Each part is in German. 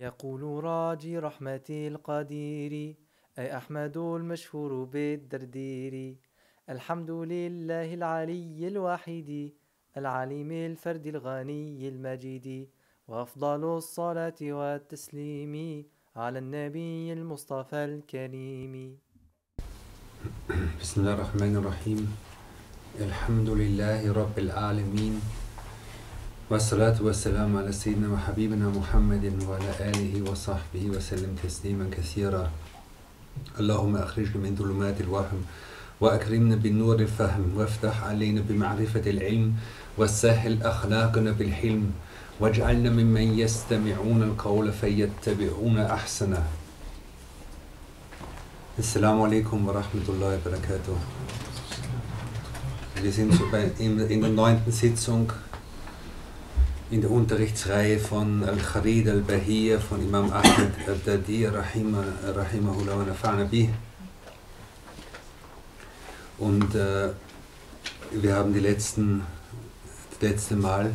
يقول راجي رحمة القدير أي أحمد المشهور بالدردير. الحمد لله العلي الوحيد العليم الفرد الغني المجيد. وأفضل الصلاة والتسليم على النبي المصطفى الكريم. بسم الله الرحمن الرحيم. الحمد لله رب العالمين. والصلاة والسلام على سيدنا وحبيبنا محمد وعلى آله وصحبه وسلم تسليما كثيرا اللهم أخرجنا من ظلمات الوهم وأكرمنا بالنور الفهم وافتح علينا بمعرفة العلم وسهل أخلاقنا بالحلم واجعلنا ممن يستمعون القول فيتبعون أحسنه alaikum wa rahmatullahi wa barakatuh. Wir sind so bei, in, in der neunten Sitzung in der Unterrichtsreihe von Al-Kharid al-Bahir von Imam Ahmed al-Dadi rahimahullah wa nafa'na. Und äh, wir haben die letzten, das letzte Mal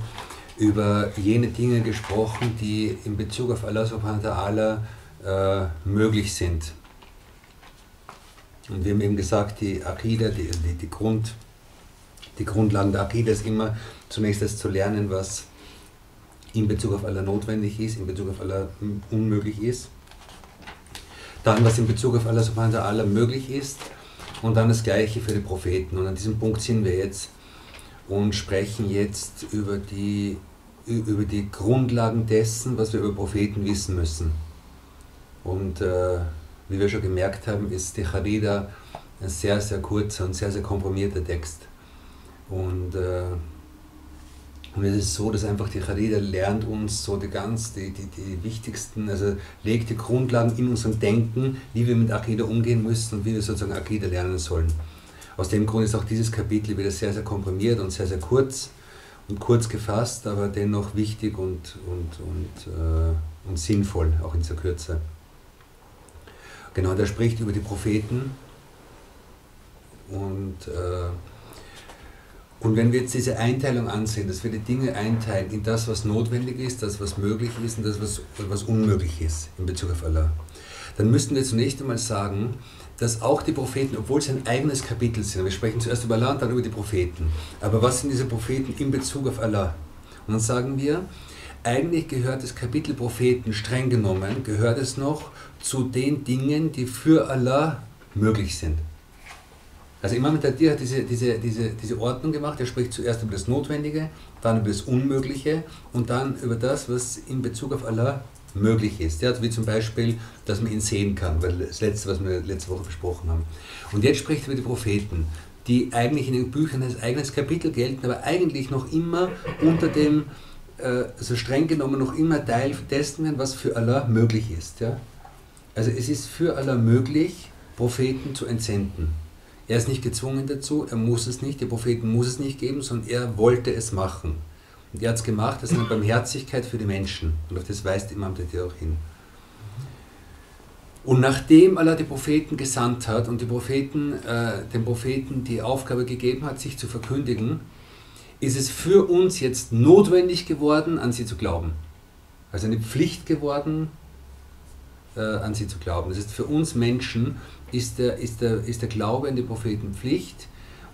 über jene Dinge gesprochen, die in Bezug auf Allah subhanahu wa ta'ala äh, möglich sind. Und wir haben eben gesagt, die Akida, die, die, die, Grund, die Grundlagen der Akida ist immer zunächst das zu lernen, was in Bezug auf Allah notwendig ist, in Bezug auf Allah unmöglich ist. Dann, was in Bezug auf Allah subhanahu wa ta'ala möglich ist. Und dann das Gleiche für die Propheten. Und an diesem Punkt sind wir jetzt und sprechen jetzt über die, über die Grundlagen dessen, was wir über Propheten wissen müssen. Und äh, wie wir schon gemerkt haben, ist die Charida ein sehr, sehr kurzer und sehr, sehr komprimierter Text. Und, äh, und es ist so, dass einfach die Charida lernt uns so die ganz, die, die, die wichtigsten, also legt die Grundlagen in unserem Denken, wie wir mit Akida umgehen müssen und wie wir sozusagen Akida lernen sollen. Aus dem Grund ist auch dieses Kapitel wieder sehr, sehr komprimiert und sehr, sehr kurz und kurz gefasst, aber dennoch wichtig und, und, und, äh, und sinnvoll, auch in dieser Kürze. Genau, der spricht über die Propheten. Und, äh, und wenn wir jetzt diese Einteilung ansehen, dass wir die Dinge einteilen in das, was notwendig ist, das, was möglich ist und das, was, was unmöglich ist in Bezug auf Allah, dann müssten wir zunächst einmal sagen, dass auch die Propheten, obwohl sie ein eigenes Kapitel sind, wir sprechen zuerst über Allah und dann über die Propheten, aber was sind diese Propheten in Bezug auf Allah? Und dann sagen wir, eigentlich gehört das Kapitel Propheten streng genommen, gehört es noch zu den Dingen, die für Allah möglich sind. Also Imam Tadir hat diese, diese, diese, diese Ordnung gemacht, er spricht zuerst über das Notwendige, dann über das Unmögliche und dann über das, was in Bezug auf Allah möglich ist. Ja, wie zum Beispiel, dass man ihn sehen kann, weil das letzte, was wir letzte Woche besprochen haben. Und jetzt spricht er über die Propheten, die eigentlich in den Büchern als eigenes Kapitel gelten, aber eigentlich noch immer unter dem, also streng genommen, noch immer Teil dessen, was für Allah möglich ist. Ja? Also es ist für Allah möglich, Propheten zu entsenden. Er ist nicht gezwungen dazu, er muss es nicht, die Propheten muss es nicht geben, sondern er wollte es machen. Und er hat es gemacht, das ist eine Barmherzigkeit für die Menschen. Und auf das weist Imam Tadir auch hin. Und nachdem Allah die Propheten gesandt hat und die Propheten, äh, den Propheten die Aufgabe gegeben hat, sich zu verkündigen, ist es für uns jetzt notwendig geworden, an sie zu glauben. Also eine Pflicht geworden, äh, an sie zu glauben. Das ist für uns Menschen ist der, ist, der, ist der Glaube an die Propheten Pflicht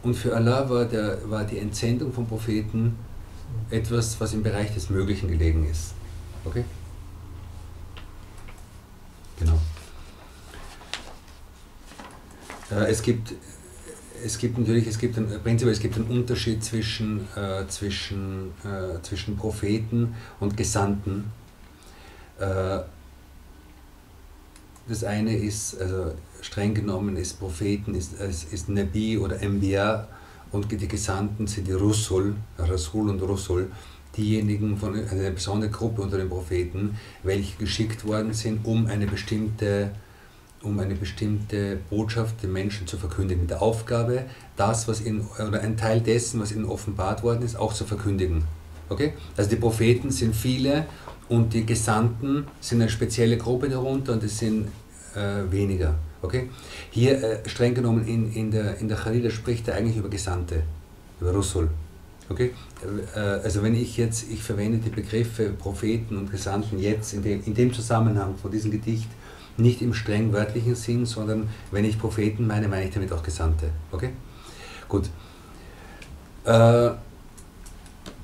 und für Allah war, der, war die Entsendung von Propheten etwas, was im Bereich des Möglichen gelegen ist. Okay? Genau. Äh, es gibt es gibt natürlich, es gibt einen, prinzipiell es gibt einen Unterschied zwischen, äh, zwischen, äh, zwischen Propheten und Gesandten. Äh, das eine ist, also streng genommen ist Propheten, ist, ist, ist Nabi oder Enbiya und die Gesandten sind die Rusul, Rasul und Rusul, diejenigen von also einer besonderen Gruppe unter den Propheten, welche geschickt worden sind, um eine bestimmte um eine bestimmte Botschaft den Menschen zu verkündigen. Mit der Aufgabe, das, was in, oder ein Teil dessen, was ihnen offenbart worden ist, auch zu verkündigen. Okay? Also die Propheten sind viele und die Gesandten sind eine spezielle Gruppe darunter und es sind äh, weniger. Okay? Hier, äh, streng genommen, in, in der, in der Charida spricht er eigentlich über Gesandte, über Rusul. Okay? Äh, also wenn ich jetzt, ich verwende die Begriffe Propheten und Gesandten jetzt in dem, in dem Zusammenhang von diesem Gedicht nicht im streng wörtlichen Sinn, sondern wenn ich Propheten meine, meine ich damit auch Gesandte. Okay? Gut. Äh,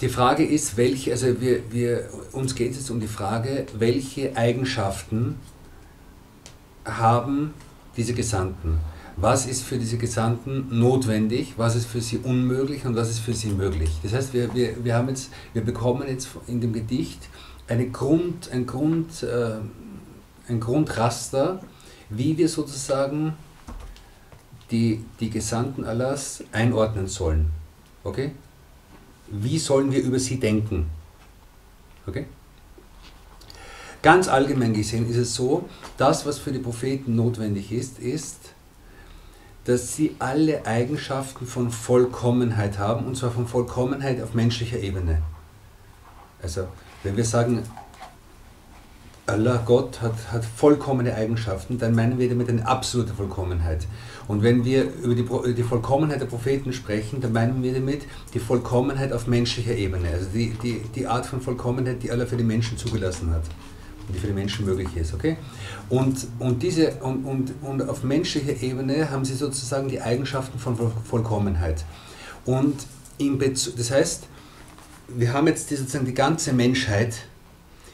die Frage ist, welche, also wir, wir, uns geht es jetzt um die Frage, welche Eigenschaften haben diese Gesandten? Was ist für diese Gesandten notwendig, was ist für sie unmöglich und was ist für sie möglich? Das heißt, wir, wir, wir, haben jetzt, wir bekommen jetzt in dem Gedicht eine Grund, ein, Grund, äh, ein Grundraster, wie wir sozusagen die, die Gesandten Allahs einordnen sollen. Okay? Wie sollen wir über sie denken? Okay? Ganz allgemein gesehen ist es so, das, was für die Propheten notwendig ist, ist, dass sie alle Eigenschaften von Vollkommenheit haben, und zwar von Vollkommenheit auf menschlicher Ebene. Also, wenn wir sagen, Allah, Gott, hat, hat vollkommene Eigenschaften, dann meinen wir damit eine absolute Vollkommenheit. Und wenn wir über die, die Vollkommenheit der Propheten sprechen, dann meinen wir damit die Vollkommenheit auf menschlicher Ebene. Also die, die, die Art von Vollkommenheit, die Allah für die Menschen zugelassen hat und die für die Menschen möglich ist. Okay? Und, und, diese, und, und, und auf menschlicher Ebene haben sie sozusagen die Eigenschaften von Vollkommenheit. Und in Bezug, das heißt, wir haben jetzt die, sozusagen die ganze Menschheit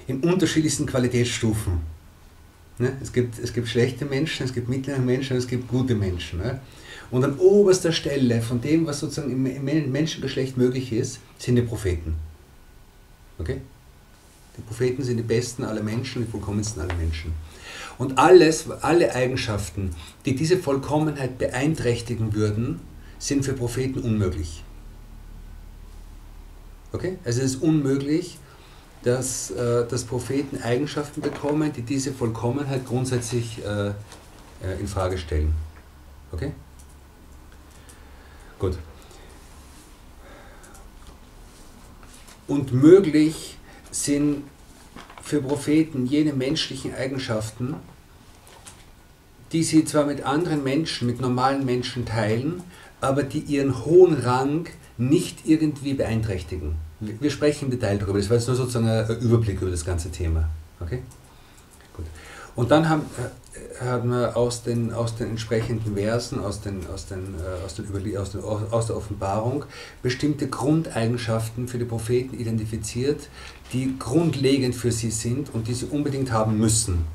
in unterschiedlichsten Qualitätsstufen. Ne? Es, gibt, es gibt schlechte Menschen, es gibt mittlere Menschen, es gibt gute Menschen. Ne? Und an oberster Stelle von dem, was sozusagen im, im Menschengeschlecht möglich ist, sind die Propheten. Okay? Die Propheten sind die besten aller Menschen, die vollkommensten aller Menschen. Und alles, alle Eigenschaften, die diese Vollkommenheit beeinträchtigen würden, sind für Propheten unmöglich. Okay? Also es ist unmöglich, dass, äh, dass Propheten Eigenschaften bekommen, die diese Vollkommenheit grundsätzlich äh, äh, in Frage stellen. Okay? Gut. Und möglich sind für Propheten jene menschlichen Eigenschaften, die sie zwar mit anderen Menschen, mit normalen Menschen teilen, aber die ihren hohen Rang nicht irgendwie beeinträchtigen. Wir sprechen im Detail darüber. Das war jetzt nur sozusagen ein Überblick über das ganze Thema. Okay? Gut. Und dann haben, äh, haben wir aus den, aus den entsprechenden Versen, aus, den, aus, den, äh, aus, den aus, den, aus der Offenbarung, bestimmte Grundeigenschaften für die Propheten identifiziert, die grundlegend für sie sind und die sie unbedingt haben müssen,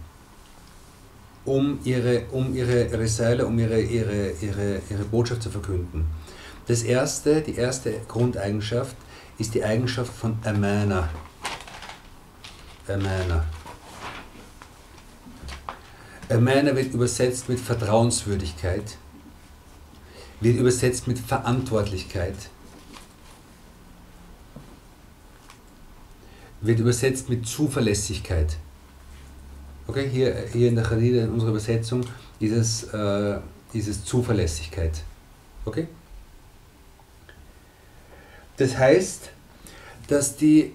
um ihre, um ihre, Seile, um ihre, ihre, ihre, ihre Botschaft zu verkünden. Das erste, die erste Grundeigenschaft ist die Eigenschaft von Amana. Amana. Amana wird übersetzt mit Vertrauenswürdigkeit, wird übersetzt mit Verantwortlichkeit, wird übersetzt mit Zuverlässigkeit. Okay, hier, hier in der Khadida, in unserer Übersetzung, ist es, äh, ist es Zuverlässigkeit. Okay? Das heißt, dass die,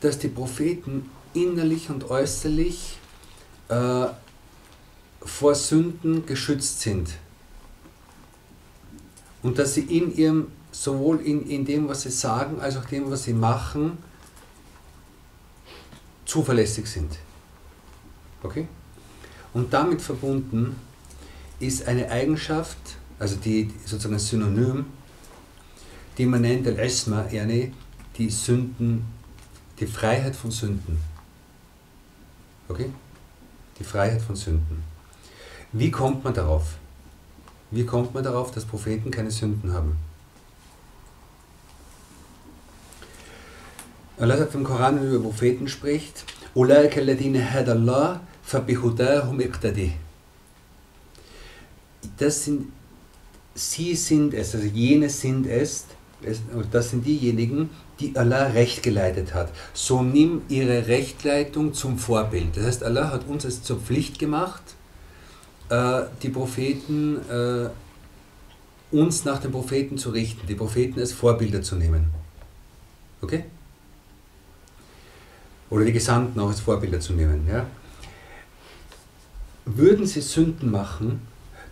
dass die Propheten innerlich und äußerlich äh, vor Sünden geschützt sind. Und dass sie in ihrem, sowohl in, in dem, was sie sagen, als auch dem, was sie machen, zuverlässig sind. Okay? Und damit verbunden ist eine Eigenschaft, also die sozusagen ein Synonym die man nennt Al-Isma, yani die Sünden, die Freiheit von Sünden. Okay? Die Freiheit von Sünden. Wie kommt man darauf? Wie kommt man darauf, dass Propheten keine Sünden haben? Allah sagt im Koran, wenn er über Propheten spricht, أولئك الذين هدى الله فبهداهم اقتدي. Das sind, sie sind es, also jene sind es, das sind diejenigen, die Allah recht geleitet hat. So nimm ihre Rechtleitung zum Vorbild. Das heißt, Allah hat uns es zur Pflicht gemacht, äh, die Propheten, äh, uns nach den Propheten zu richten, die Propheten als Vorbilder zu nehmen. Okay? Oder die Gesandten auch als Vorbilder zu nehmen. Ja? Würden sie Sünden machen,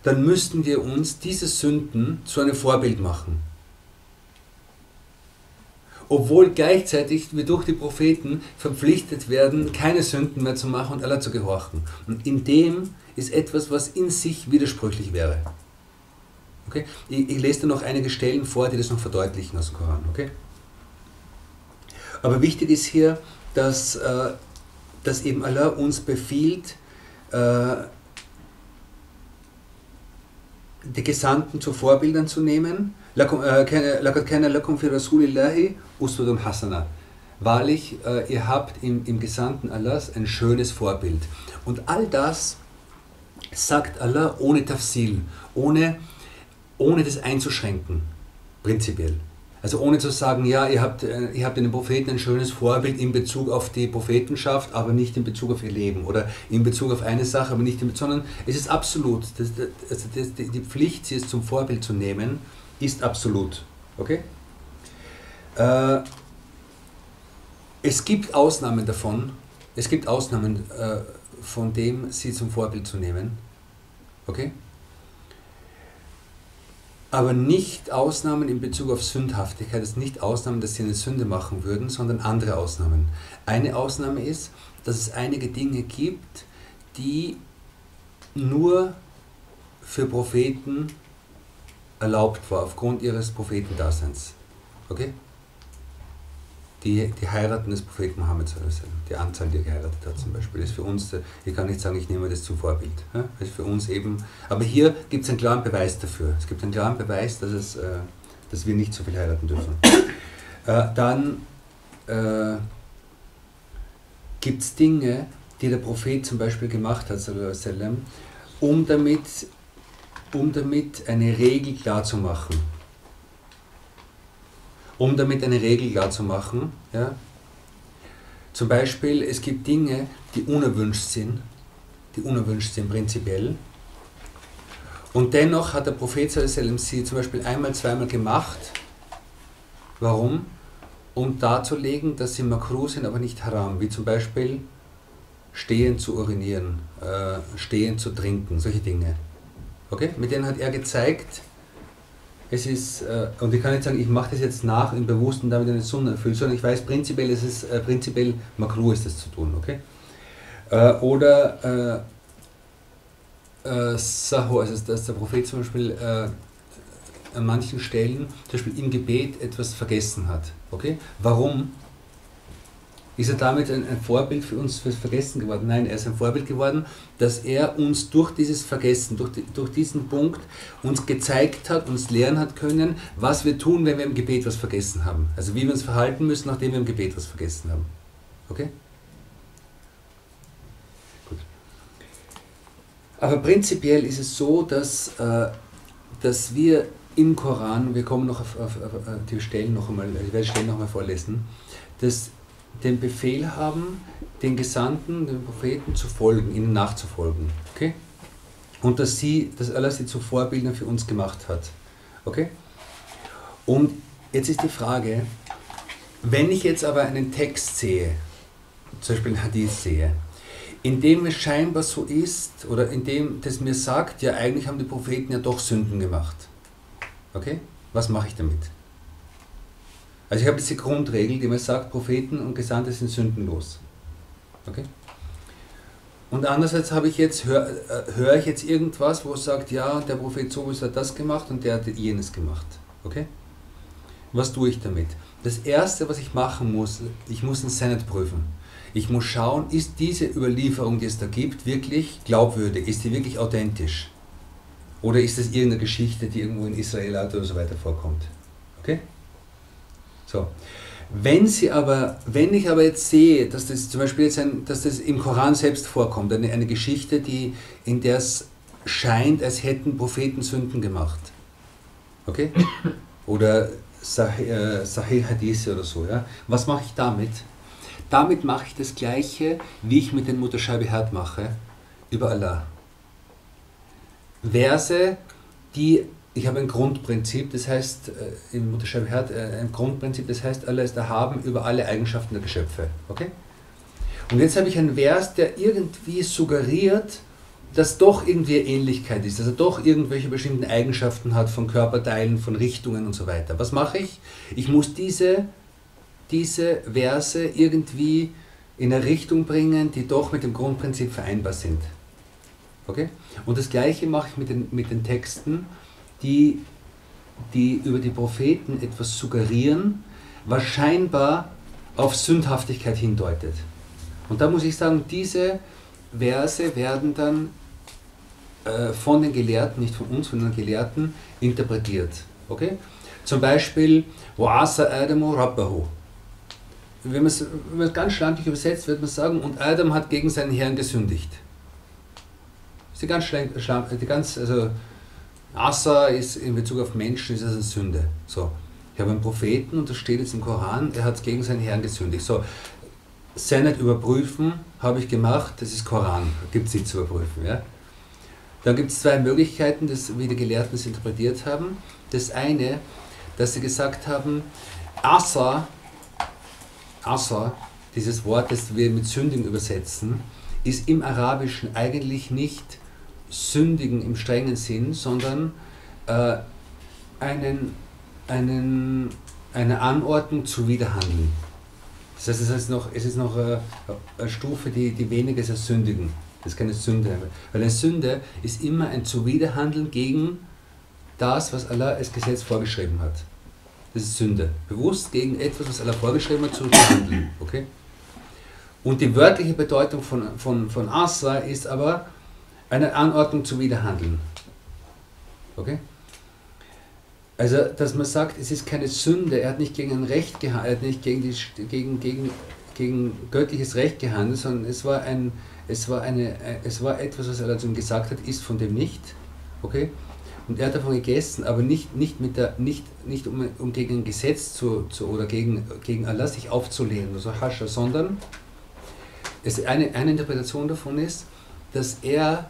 dann müssten wir uns diese Sünden zu einem Vorbild machen obwohl gleichzeitig wir durch die Propheten verpflichtet werden, keine Sünden mehr zu machen und Allah zu gehorchen. Und in dem ist etwas, was in sich widersprüchlich wäre. Okay? Ich, ich lese da noch einige Stellen vor, die das noch verdeutlichen aus dem Koran. Okay? Aber wichtig ist hier, dass, äh, dass eben Allah uns befiehlt, äh, die Gesandten zu Vorbildern zu nehmen. لَقَدْ كَانَ لَكُمْ فِي رَسُولِ اللَّهِ Uswatun Hasana. Wahrlich, äh, ihr habt im, im gesamten Allahs ein schönes Vorbild. Und all das sagt Allah ohne Tafsil, ohne, ohne das einzuschränken, prinzipiell. Also ohne zu sagen, ja, ihr habt, äh, ihr habt in den Propheten ein schönes Vorbild in Bezug auf die Prophetenschaft, aber nicht in Bezug auf ihr Leben oder in Bezug auf eine Sache, aber nicht in Bezug, sondern es ist absolut. Das, das, das, die Pflicht, sie es zum Vorbild zu nehmen, ist absolut. Okay? Äh, es gibt Ausnahmen davon. Es gibt Ausnahmen äh, von dem, sie zum Vorbild zu nehmen. Okay? aber nicht Ausnahmen in Bezug auf Sündhaftigkeit, es ist nicht Ausnahmen, dass sie eine Sünde machen würden, sondern andere Ausnahmen. Eine Ausnahme ist, dass es einige Dinge gibt, die nur für Propheten erlaubt war, aufgrund ihres Prophetendaseins. Okay? Die, die heiraten des Propheten Mohammed, die Anzahl, die er geheiratet hat zum Beispiel, ist für uns, ich kann nicht sagen, ich nehme das zum Vorbild. Ja? Ist für uns eben, aber hier gibt es einen klaren Beweis dafür. Es gibt einen klaren Beweis, dass, es, äh, dass wir nicht so viel heiraten dürfen. Äh, dann äh, gibt es Dinge, die der Prophet zum Beispiel gemacht hat, um damit, um damit eine Regel klarzumachen um damit eine Regel klar zu machen. Ja? Zum Beispiel, es gibt Dinge, die unerwünscht sind, die unerwünscht sind prinzipiell. Und dennoch hat der Prophet sie zum Beispiel einmal, zweimal gemacht. Warum? Um darzulegen, dass sie makruh sind, aber nicht haram. Wie zum Beispiel stehend zu urinieren, äh, stehend zu trinken, solche Dinge. Okay? Mit denen hat er gezeigt, es ist, äh, und ich kann nicht sagen, ich mache das jetzt nach im Bewussten, damit eine Sonne erfüllt, sondern ich weiß prinzipiell, es ist äh, prinzipiell makruh ist das zu tun, okay? Äh, oder äh, Saho, also dass der Prophet zum Beispiel äh, an manchen Stellen, zum Beispiel im Gebet, etwas vergessen hat, okay? Warum? Ist er damit ein, ein, Vorbild für uns fürs Vergessen geworden? Nein, er ist ein Vorbild geworden, dass er uns durch dieses Vergessen, durch, die, durch diesen Punkt uns gezeigt hat, uns lernen hat können, was wir tun, wenn wir im Gebet was vergessen haben. Also wie wir uns verhalten müssen, nachdem wir im Gebet was vergessen haben. Okay? Gut. Aber prinzipiell ist es so, dass, äh, dass wir im Koran, wir kommen noch auf, auf, auf die Stellen noch einmal, ich werde die Stellen noch einmal vorlesen, dass den Befehl haben, den Gesandten, den Propheten zu folgen, ihnen nachzufolgen. Okay? Und dass sie, dass Allah sie zu Vorbildern für uns gemacht hat. Okay? Und jetzt ist die Frage, wenn ich jetzt aber einen Text sehe, zum Beispiel einen Hadith sehe, in dem es scheinbar so ist, oder in dem das mir sagt, ja eigentlich haben die Propheten ja doch Sünden gemacht. Okay? Was mache ich damit? Also ich habe diese Grundregel, die mir sagt, Propheten und Gesandte sind sündenlos. Okay? Und andererseits habe ich jetzt, höre äh, hör ich jetzt irgendwas, wo es sagt, ja, der Prophet sowieso hat das gemacht und der hat jenes gemacht. Okay? Was tue ich damit? Das erste, was ich machen muss, ich muss einen Senat prüfen. Ich muss schauen, ist diese Überlieferung, die es da gibt, wirklich glaubwürdig? Ist die wirklich authentisch? Oder ist das irgendeine Geschichte, die irgendwo in Israel oder so weiter vorkommt? Okay? So. Wenn sie aber, wenn ich aber jetzt sehe, dass das zum Beispiel jetzt ein, dass das im Koran selbst vorkommt, eine, eine Geschichte, die, in der es scheint, als hätten Propheten Sünden gemacht. Okay? Oder Sahih, äh, Sahih Hadith oder so, ja? Was mache ich damit? Damit mache ich das Gleiche, wie ich mit den Mutashabihat mache, über Allah. Verse, die ich habe ein Grundprinzip, das heißt, äh, im Mutterschreiber äh, ein Grundprinzip, das heißt, Allah ist erhaben über alle Eigenschaften der Geschöpfe. Okay? Und jetzt habe ich einen Vers, der irgendwie suggeriert, dass doch irgendwie Ähnlichkeit ist, dass er doch irgendwelche bestimmten Eigenschaften hat von Körperteilen, von Richtungen und so weiter. Was mache ich? Ich muss diese diese Verse irgendwie in eine Richtung bringen, die doch mit dem Grundprinzip vereinbar sind. Okay? Und das gleiche mache ich mit den, mit den Texten, die, die über die Propheten etwas suggerieren, was scheinbar auf Sündhaftigkeit hindeutet. Und da muss ich sagen, diese Verse werden dann äh, von den Gelehrten, nicht von uns, von den Gelehrten, interpretiert. Okay? Zum Beispiel, Wa'asa Adamu Rabbahu. Wenn man es ganz schlankig übersetzt, wird man sagen, und Adam hat gegen seinen Herrn gesündigt. Das ist die ganz schlank, die ganz, also Asa ist in Bezug auf Menschen ist das eine Sünde. So. Ich habe einen Propheten und das steht jetzt im Koran, er hat gegen seinen Herrn gesündigt. So, nicht überprüfen, habe ich gemacht, das ist Koran, gibt es nicht zu überprüfen. Ja? Dann gibt es zwei Möglichkeiten, das, wie die Gelehrten es interpretiert haben. Das eine, dass sie gesagt haben, Asa, Asa, dieses Wort, das wir mit Sündigen übersetzen, ist im Arabischen eigentlich nicht sündigen im strengen Sinn, sondern äh, einen, einen, eine Anordnung zu widerhandeln. Das heißt, es ist noch, es ist noch eine, eine Stufe, die, die weniger ist als sündigen. Das ist keine Sünde. Weil eine Sünde ist immer ein Zuwiderhandeln gegen das, was Allah als Gesetz vorgeschrieben hat. Das ist Sünde. Bewusst gegen etwas, was Allah vorgeschrieben hat, zu handeln. Okay? Und die wörtliche Bedeutung von, von, von Asra ist aber eine Anordnung zu widerhandeln. Okay? Also, dass man sagt, es ist keine Sünde, er hat nicht gegen ein Recht gehandelt, er hat nicht gegen, die, gegen, gegen, gegen göttliches Recht gehandelt, sondern es war, ein, es, war eine, es war etwas, was er zu ihm gesagt hat, ist von dem nicht. Okay? Und er hat davon gegessen, aber nicht, nicht, mit der, nicht, nicht um, um gegen ein Gesetz zu, zu, oder gegen, gegen Allah sich aufzulehnen, also Hascha, sondern es, eine, eine Interpretation davon ist, dass er,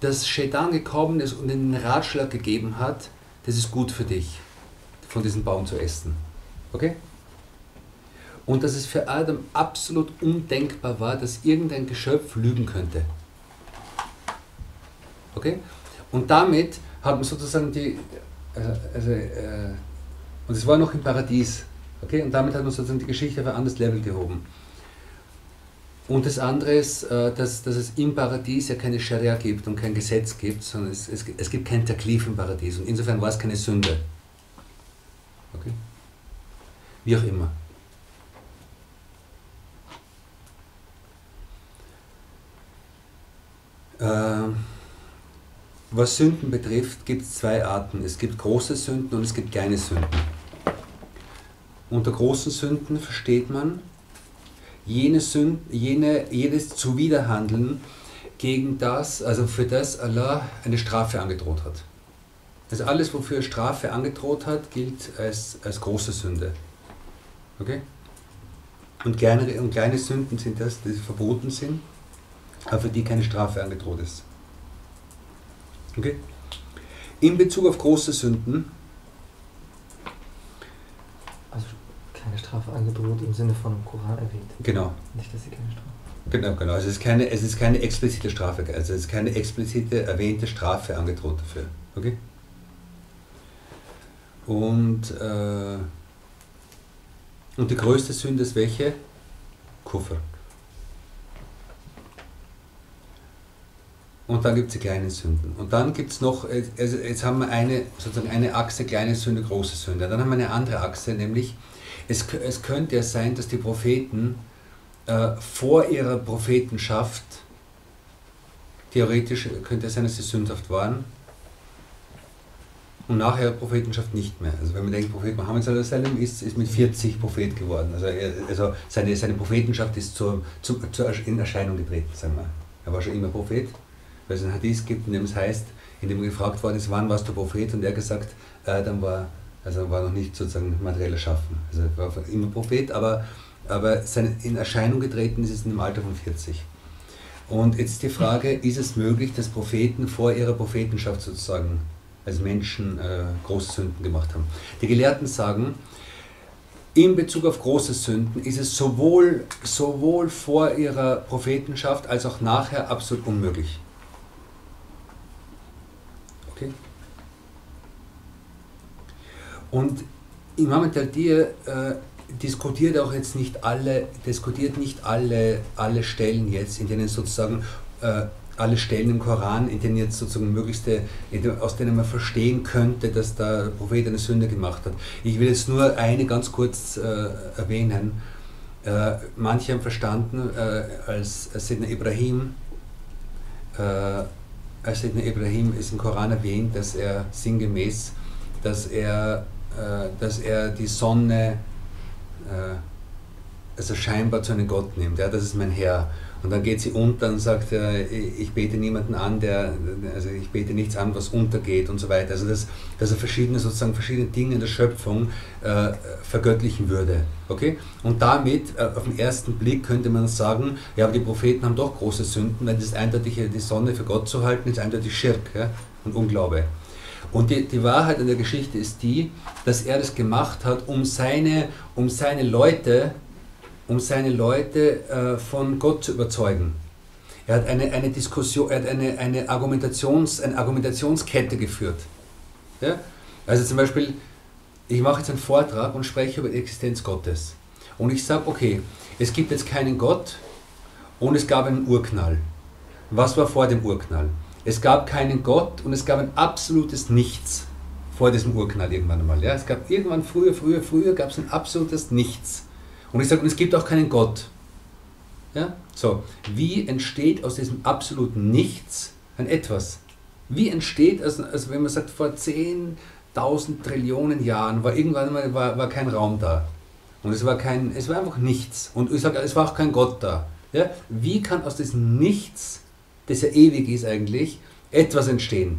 dass Shaitan gekommen ist und den Ratschlag gegeben hat, das ist gut für dich, von diesem Baum zu essen. Okay? Und dass es für Adam absolut undenkbar war, dass irgendein Geschöpf lügen könnte. Okay? Und damit hat man sozusagen die, also, also äh, und es war noch im Paradies, okay, und damit hat man sozusagen die Geschichte auf ein anderes Level gehoben. Und das andere ist, äh, dass, dass es im Paradies ja keine Scharia gibt und kein Gesetz gibt, sondern es, es, es gibt kein Taklif im Paradies und insofern war es keine Sünde. Okay? Wie auch immer. Ähm, was Sünden betrifft, gibt es zwei Arten. Es gibt große Sünden und es gibt kleine Sünden. Unter großen Sünden versteht man jene Sünden, jene, jedes Zuwiderhandeln gegen das, also für das Allah eine Strafe angedroht hat. Also alles, wofür Strafe angedroht hat, gilt als, als große Sünde. Okay? Und kleine, und kleine Sünden sind das, die verboten sind, aber für die keine Strafe angedroht ist. Okay? In Bezug auf große Sünden. Also angedroht im Sinne von im Koran erwähnt. Genau. Nicht, dass sie keine Strafe. Genau, genau. Also es ist keine, es ist keine explizite Strafe, also es ist keine explizite erwähnte Strafe angedroht dafür. Okay? Und, äh, und die größte Sünde ist welche? Kuffer. Und dann gibt es die kleinen Sünden. Und dann gibt es noch, äh, also jetzt haben wir eine, sozusagen eine Achse, kleine Sünde, große Sünde. Dann haben wir eine andere Achse, nämlich es, es könnte ja sein, dass die Propheten äh, vor ihrer Prophetenschaft, theoretisch könnte es sein, dass sie sündhaft waren, und nach ihrer Prophetenschaft nicht mehr. Also wenn man denkt, Prophet Mohammed ist, ist mit 40 Prophet geworden. Also, er, also seine, seine Prophetenschaft ist zur, zur, zur in Erscheinung getreten, sagen wir. Er war schon immer Prophet weil es ein Hadith gibt, in dem es heißt, in dem gefragt worden ist, wann warst du Prophet? Und er gesagt, äh, dann war, also war noch nicht sozusagen materiell erschaffen. Also er war immer Prophet, aber, aber sein, in Erscheinung getreten ist es in dem Alter von 40. Und jetzt die Frage, ist es möglich, dass Propheten vor ihrer Prophetenschaft sozusagen als Menschen äh, große Sünden gemacht haben? Die Gelehrten sagen, in Bezug auf große Sünden ist es sowohl, sowohl vor ihrer Prophetenschaft als auch nachher absolut unmöglich. Okay? Und Imam Taldir äh, diskutiert auch jetzt nicht alle, diskutiert nicht alle, alle Stellen jetzt, in denen sozusagen äh, alle Stellen im Koran, in denen jetzt sozusagen möglichste, aus denen man verstehen könnte, dass der Prophet eine Sünde gemacht hat. Ich will jetzt nur eine ganz kurz äh, erwähnen. Äh, manche haben verstanden, äh, als Sidna Ibrahim, äh, als Sidna Ibrahim ist im Koran erwähnt, dass er sinngemäß, dass er, äh, dass er die Sonne äh, also scheinbar zu einem Gott nimmt. Ja, das ist mein Herr. Und dann geht sie unter und sagt, äh, ich bete niemanden an, der, also ich bete nichts an, was untergeht und so weiter. Also dass, dass er verschiedene, sozusagen verschiedene Dinge in der Schöpfung äh, vergöttlichen würde. Okay? Und damit, äh, auf den ersten Blick könnte man sagen, ja, aber die Propheten haben doch große Sünden, weil das eindeutig, die Sonne für Gott zu halten, ist eindeutig Schirk ja? und Unglaube. Und die, die Wahrheit in der Geschichte ist die, dass er das gemacht hat, um seine, um seine Leute um seine Leute äh, von Gott zu überzeugen. Er hat eine, eine Diskussion, er hat eine, eine, Argumentations, eine Argumentationskette geführt. Ja? Also zum Beispiel, ich mache jetzt einen Vortrag und spreche über die Existenz Gottes. Und ich sage, okay, es gibt jetzt keinen Gott und es gab einen Urknall. Was war vor dem Urknall? Es gab keinen Gott und es gab ein absolutes Nichts vor diesem Urknall irgendwann einmal. Ja? Es gab irgendwann früher, früher, früher gab es ein absolutes Nichts. Und ich sage, es gibt auch keinen Gott. Ja? So, wie entsteht aus diesem absoluten Nichts ein Etwas? Wie entsteht, also, also wenn man sagt, vor 10.000 Trillionen Jahren war irgendwann mal war, war kein Raum da. Und es war, kein, es war einfach nichts. Und ich sage, es war auch kein Gott da. Ja? Wie kann aus diesem Nichts, das ja ewig ist eigentlich, etwas entstehen?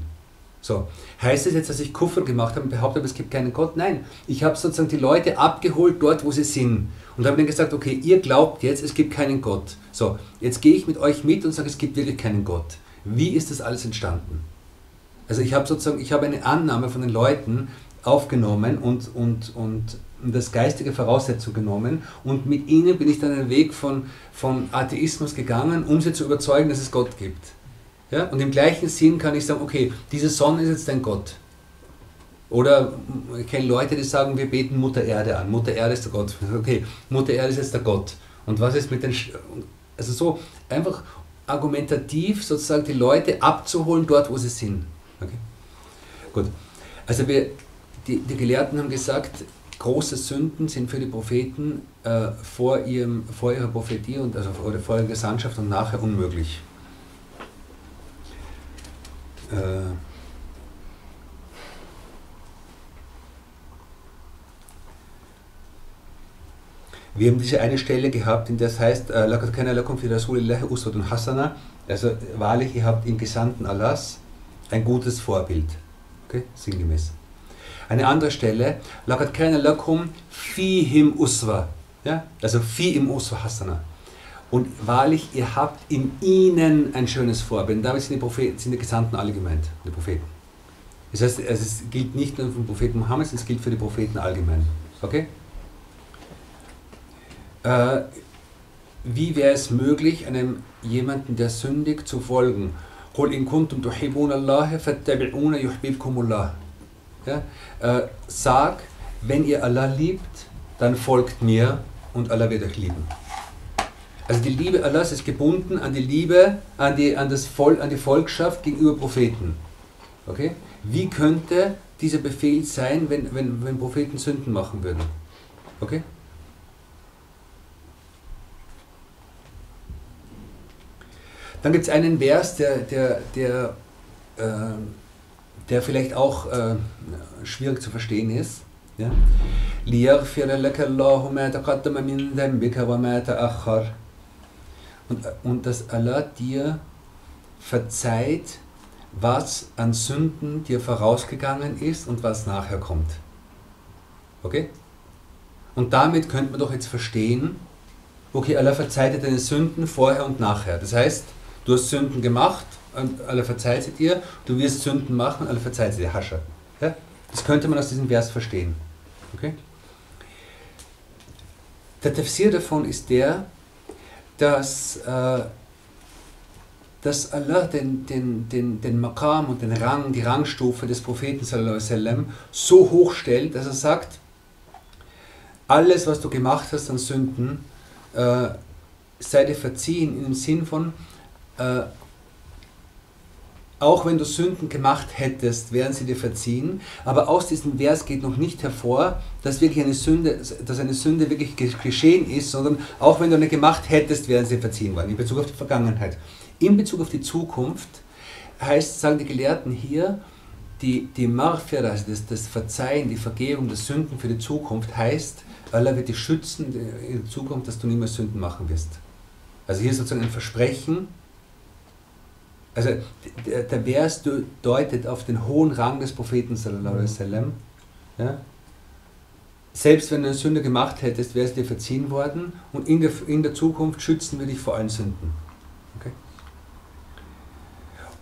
So, heißt das jetzt, dass ich Kuffer gemacht habe und behauptet habe, es gibt keinen Gott? Nein, ich habe sozusagen die Leute abgeholt dort, wo sie sind. Und habe dann gesagt, okay, ihr glaubt jetzt, es gibt keinen Gott. So, jetzt gehe ich mit euch mit und sage, es gibt wirklich keinen Gott. Wie ist das alles entstanden? Also ich habe sozusagen, ich habe eine Annahme von den Leuten aufgenommen und, und, und das geistige Voraussetzung genommen und mit ihnen bin ich dann einen Weg von, von Atheismus gegangen, um sie zu überzeugen, dass es Gott gibt. Ja? Und im gleichen Sinn kann ich sagen, okay, diese Sonne ist jetzt ein Gott. Oder ich kenne Leute, die sagen, wir beten Mutter Erde an. Mutter Erde ist der Gott. Okay, Mutter Erde ist jetzt der Gott. Und was ist mit den. Also so einfach argumentativ sozusagen die Leute abzuholen dort, wo sie sind. Okay? Gut. Also wir, die, die Gelehrten haben gesagt, große Sünden sind für die Propheten äh, vor, ihrem, vor ihrer Prophetie und also oder vor ihrer Gesandtschaft und nachher unmöglich. Äh, Wir haben diese eine Stelle gehabt, in der es heißt, äh, also wahrlich, ihr habt im Gesandten Allahs ein gutes Vorbild. Okay, sinngemäß. Eine andere Stelle, lakat kana lakum fihim uswa. Ja? Also fi im uswa hasana. Und wahrlich, ihr habt in ihnen ein schönes Vorbild. Und damit sind die, Propheten, sind die Gesandten alle gemeint, die Propheten. Das heißt, es gilt nicht nur für den Propheten Mohammed, es gilt für die Propheten allgemein. Okay? Äh, wie wäre es möglich, einem jemanden, der sündigt, zu folgen? قل إن كنتم تحبون الله فاتبعون يحببكم الله. Ja? Äh, sag, wenn ihr Allah liebt, dann folgt mir und Allah wird euch lieben. Also die Liebe Allahs ist gebunden an die Liebe, an die, an das Volk, an die Volkschaft gegenüber Propheten. Okay? Wie könnte dieser Befehl sein, wenn, wenn, wenn Propheten Sünden machen würden? Okay? Dann gibt es einen Vers, der, der, der, äh, der vielleicht auch äh, schwierig zu verstehen ist. Ja? Und, und dass Allah dir verzeiht, was an Sünden dir vorausgegangen ist und was nachher kommt. Okay? Und damit könnte man doch jetzt verstehen, okay, Allah verzeiht dir deine Sünden vorher und nachher. Das heißt, Du hast Sünden gemacht und alle verzeiht sie dir. Du wirst Sünden machen alle verzeiht sie dir. Hascha. Ja? Das könnte man aus diesem Vers verstehen. Okay? Der Tafsir davon ist der, dass, äh, dass Allah den, den, den, den Maqam und den Rang, die Rangstufe des Propheten sallam, so hoch stellt, dass er sagt, alles, was du gemacht hast an Sünden, äh, sei dir verziehen im Sinn von, äh, auch wenn du Sünden gemacht hättest, wären sie dir verziehen. Aber aus diesem Vers geht noch nicht hervor, dass wirklich eine Sünde, dass eine Sünde wirklich geschehen ist, sondern auch wenn du eine gemacht hättest, wären sie verziehen worden. In Bezug auf die Vergangenheit. In Bezug auf die Zukunft heißt, sagen die Gelehrten hier, die, die Marfira, also das, das Verzeihen, die Vergebung der Sünden für die Zukunft heißt, Allah wird dich schützen in Zukunft, dass du nie mehr Sünden machen wirst. Also hier sozusagen ein Versprechen. Also der, der Vers deutet auf den hohen Rang des Propheten sallallahu alaihi wasallam. Ja? Selbst wenn du eine Sünde gemacht hättest, wäre es dir verziehen worden und in der, in der Zukunft schützen wir dich vor allen Sünden. Okay?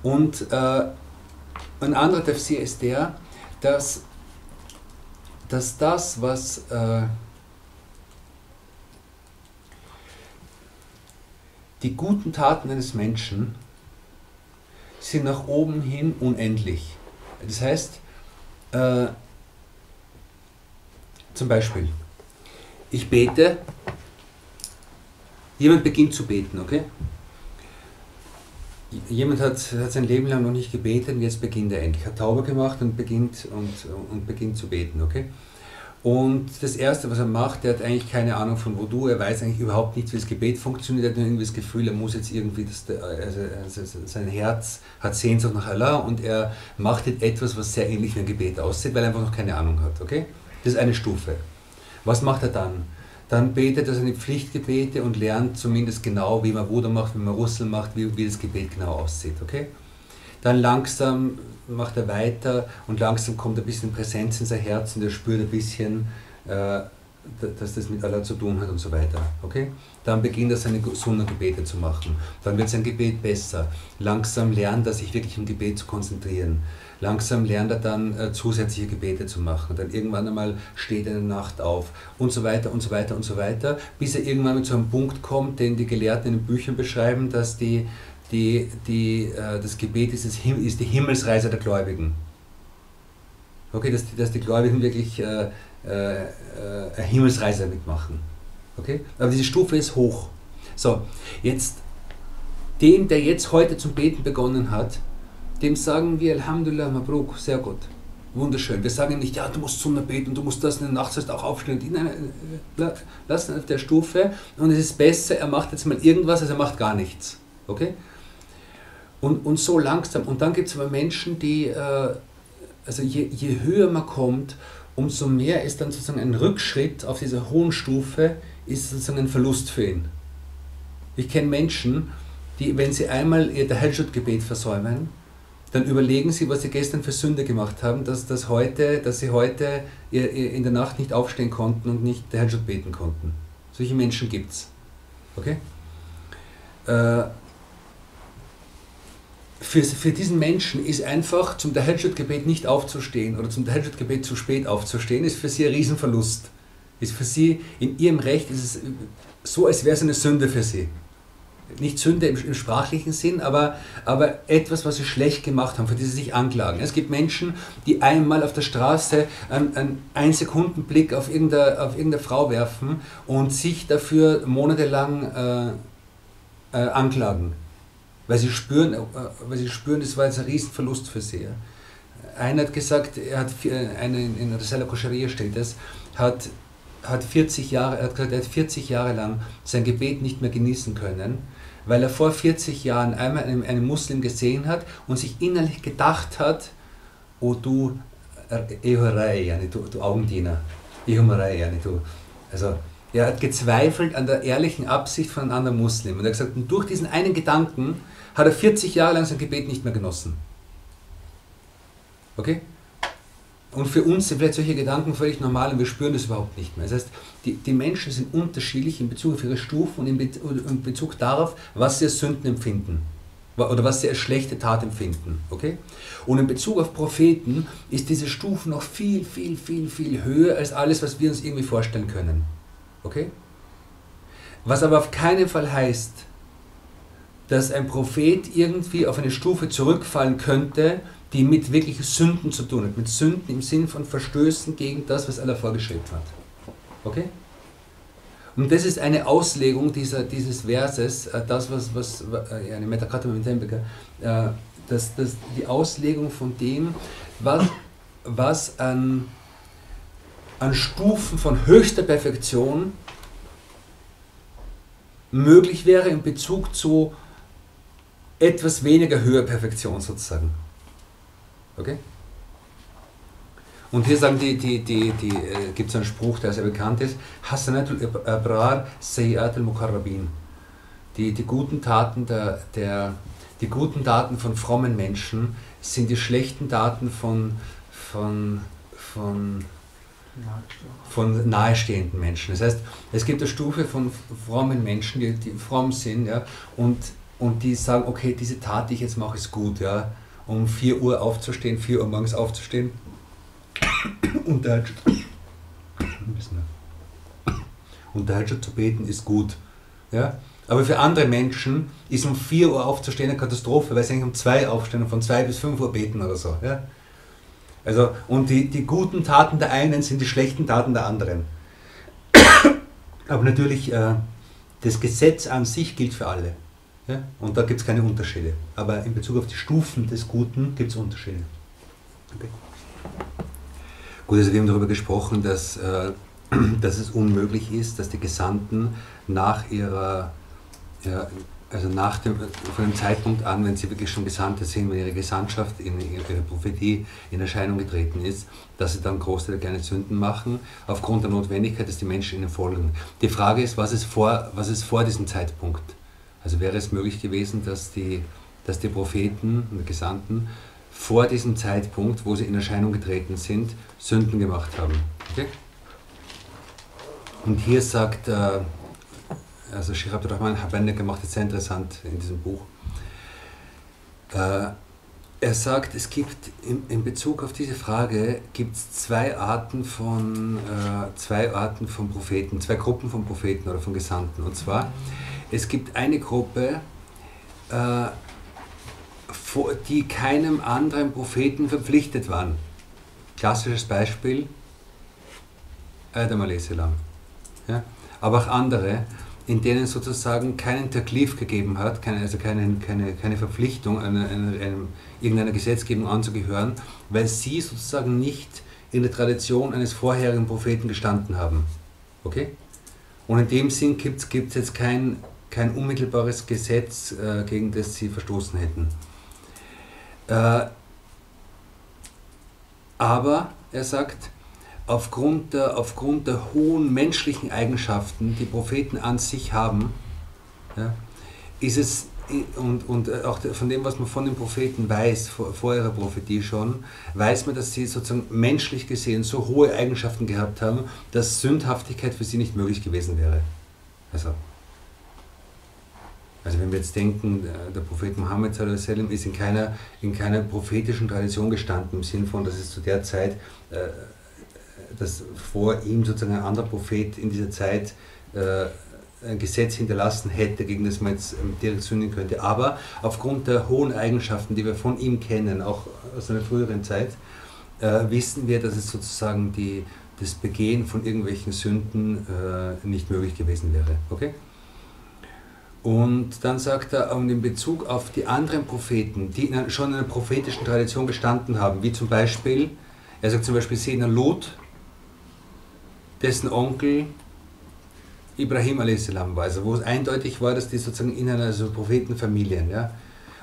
Und äh, ein anderer Tafsir ist der, dass, dass das, was äh, die guten Taten eines Menschen sind nach oben hin unendlich. Das heißt, äh, zum Beispiel, ich bete, jemand beginnt zu beten, okay? Jemand hat, hat sein Leben lang noch nicht gebetet und jetzt beginnt er endlich. Hat Tauber gemacht und beginnt, und, und beginnt zu beten, okay? Und das Erste, was er macht, der hat eigentlich keine Ahnung von Voodoo, er weiß eigentlich überhaupt nicht, wie das Gebet funktioniert, er hat nur irgendwie das Gefühl, er muss jetzt irgendwie, das, also, also sein Herz hat Sehnsucht nach Allah und er macht jetzt etwas, was sehr ähnlich wie ein Gebet aussieht, weil er einfach noch keine Ahnung hat, okay? Das ist eine Stufe. Was macht er dann? dann betet er seine Pflichtgebete und lernt zumindest genau, wie man Wunder macht, wie man Russel macht, wie, wie das Gebet genau aussieht. Okay? Dann langsam macht er weiter und langsam kommt ein bisschen Präsenz in sein Herz und er spürt ein bisschen, äh, dass das mit Allah zu tun hat und so weiter. Okay? Dann beginnt er seine Sunna-Gebete zu machen. Dann wird sein Gebet besser. Langsam lernt er sich wirklich im Gebet zu konzentrieren. Langsam lernt er dann äh, zusätzliche Gebete zu machen. Dann irgendwann einmal steht er in der Nacht auf und so weiter und so weiter und so weiter, bis er irgendwann zu einem Punkt kommt, den die Gelehrten in den Büchern beschreiben, dass die, die, die, äh, das Gebet ist, ist die Himmelsreise der Gläubigen. Okay, dass dass die Gläubigen wirklich äh, äh, äh, eine Himmelsreise mitmachen. Okay? Aber diese Stufe ist hoch. So, jetzt dem, der jetzt heute zum Beten begonnen hat, dem sagen wir Alhamdulillah Mabruk, sehr gut. Wunderschön. Wir sagen ihm nicht, ja, du musst Sunna beten, du musst das in der Nacht auch aufstehen. Nein, lass ihn auf der Stufe und es ist besser, er macht jetzt mal irgendwas, als er macht gar nichts. Okay? Und, und so langsam. Und dann gibt es aber Menschen, die, äh, also je, je höher man kommt, umso mehr ist dann sozusagen ein Rückschritt auf dieser hohen Stufe, ist sozusagen ein Verlust für ihn. Ich kenne Menschen, die, wenn sie einmal ihr Tahajjud-Gebet versäumen, dann überlegen Sie, was Sie gestern für Sünde gemacht haben, dass, dass, heute, dass Sie heute in der Nacht nicht aufstehen konnten und nicht der Herrn beten konnten. Solche Menschen gibt es. Okay? Äh, für, für diesen Menschen ist einfach zum Tahajjud-Gebet nicht aufzustehen oder zum Tahajjud-Gebet zu spät aufzustehen, ist für sie ein Riesenverlust. Ist für sie, in ihrem Recht, ist es so, als wäre es eine Sünde für sie nicht Sünde im, im, sprachlichen Sinn, aber, aber etwas, was sie schlecht gemacht haben, für die sie sich anklagen. Es gibt Menschen, die einmal auf der Straße einen, einen Ein-Sekunden-Blick auf irgendeine, auf irgendeine Frau werfen und sich dafür monatelang äh, äh, anklagen. Weil sie, spüren, äh, weil sie spüren, das war jetzt ein Riesenverlust für sie. Einer hat gesagt, er hat, eine in der Sella Kosheria steht das, hat hat 40 Jahre, hat gesagt, er hat 40 Jahre lang sein Gebet nicht mehr genießen können, weil er vor 40 Jahren einmal einen, einen Muslim gesehen hat und sich innerlich gedacht hat, oh du Ehorai, du, du Augendiener, Ehorai, du. Also er hat gezweifelt an der ehrlichen Absicht von einem anderen Muslim und er hat gesagt, und durch diesen einen Gedanken hat er 40 Jahre lang sein Gebet nicht mehr genossen. Okay? Und für uns sind vielleicht solche Gedanken völlig normal und wir spüren das überhaupt nicht mehr. Das heißt, die, die Menschen sind unterschiedlich in Bezug auf ihre Stufen und in, Be in Bezug darauf, was sie als Sünden empfinden oder was sie als schlechte Tat empfinden. Okay? Und in Bezug auf Propheten ist diese Stufe noch viel, viel, viel, viel höher als alles, was wir uns irgendwie vorstellen können. Okay? Was aber auf keinen Fall heißt, dass ein Prophet irgendwie auf eine Stufe zurückfallen könnte, die mit wirklichen Sünden zu tun hat, mit Sünden im Sinn von Verstößen gegen das, was Allah vorgeschrieben hat. Okay? Und das ist eine Auslegung dieser, dieses Verses, äh, das, was, was äh, eine Metakata mit Tempeker, äh, das, das, die Auslegung von dem, was, was an, an Stufen von höchster Perfektion möglich wäre in Bezug zu etwas weniger höher Perfektion sozusagen. Okay? Und hier sagen die, die, die, die äh, gibt es einen Spruch, der sehr bekannt ist, Hasanatul Abrar Sayyat al-Mukarrabin. Die, die guten Taten der, der, die guten Taten von frommen Menschen sind die schlechten Taten von, von, von, von nahestehenden Menschen. Das heißt, es gibt eine Stufe von frommen Menschen, die, die fromm sind ja, und, und die sagen, okay, diese Tat, die ich jetzt mache, ist gut. Ja, um 4 Uhr aufzustehen, 4 Uhr morgens aufzustehen und der und der zu beten ist gut. Ja? Aber für andere Menschen ist um 4 Uhr aufzustehen eine Katastrophe, weil sie eigentlich um 2 aufstehen und von 2 bis 5 Uhr beten oder so. Ja? Also, und die, die guten Taten der einen sind die schlechten Taten der anderen. Aber natürlich, äh, das Gesetz an sich gilt für alle. Ja? Und da gibt es keine Unterschiede. Aber in Bezug auf die Stufen des Guten gibt es Unterschiede. Okay. Gut, also wir haben darüber gesprochen, dass, äh, dass es unmöglich ist, dass die Gesandten nach ihrer, ja, also nach dem, von dem Zeitpunkt an, wenn sie wirklich schon Gesandte sind, wenn ihre Gesandtschaft in ihre Prophetie in Erscheinung getreten ist, dass sie dann große kleine Sünden machen, aufgrund der Notwendigkeit, dass die Menschen ihnen folgen. Die Frage ist, was ist vor, was ist vor diesem Zeitpunkt? Also wäre es möglich gewesen, dass die, dass die Propheten und Gesandten vor diesem Zeitpunkt, wo sie in Erscheinung getreten sind, Sünden gemacht haben. Okay? Und hier sagt, äh, also Sheikh Abdurrahman Habennecker macht es sehr interessant in diesem Buch, äh, er sagt, es gibt in, in, Bezug auf diese Frage gibt es zwei Arten von äh, zwei Arten von Propheten, zwei Gruppen von Propheten oder von Gesandten. Und zwar, es gibt eine Gruppe, äh, die keinem anderen Propheten verpflichtet waren. Klassisches Beispiel, Adam a.s. Ja? Aber auch andere, in denen es sozusagen keinen Taklif gegeben hat, keine, also keine, keine, keine Verpflichtung, einer, einer, einer, irgendeiner Gesetzgebung anzugehören, weil sie sozusagen nicht in der Tradition eines vorherigen Propheten gestanden haben. Okay? Und in dem Sinn gibt es jetzt kein, kein unmittelbares Gesetz, äh, gegen das sie verstoßen hätten. Äh, aber er sagt, aufgrund der, aufgrund der hohen menschlichen Eigenschaften, die Propheten an sich haben, ja, ist es, und, und auch von dem, was man von den Propheten weiß, vor, vor ihrer Prophetie schon, weiß man, dass sie sozusagen menschlich gesehen so hohe Eigenschaften gehabt haben, dass Sündhaftigkeit für sie nicht möglich gewesen wäre. Also, also wenn wir jetzt denken, der Prophet Mohammed ist in keiner, in keiner prophetischen Tradition gestanden, im Sinn von, dass es zu der Zeit, äh, dass vor ihm sozusagen ein anderer Prophet in dieser Zeit äh, ein Gesetz hinterlassen hätte, gegen das man jetzt ähm, direkt sündigen könnte. Aber aufgrund der hohen Eigenschaften, die wir von ihm kennen, auch aus einer früheren Zeit, äh, wissen wir, dass es sozusagen die, das Begehen von irgendwelchen Sünden äh, nicht möglich gewesen wäre. Okay? Und dann sagt er, und in Bezug auf die anderen Propheten, die schon in einer prophetischen Tradition gestanden haben, wie zum Beispiel, er sagt zum Beispiel Sena Lot, dessen Onkel Ibrahim a.s. war, also wo es eindeutig war, dass die sozusagen in einer also Prophetenfamilien, ja,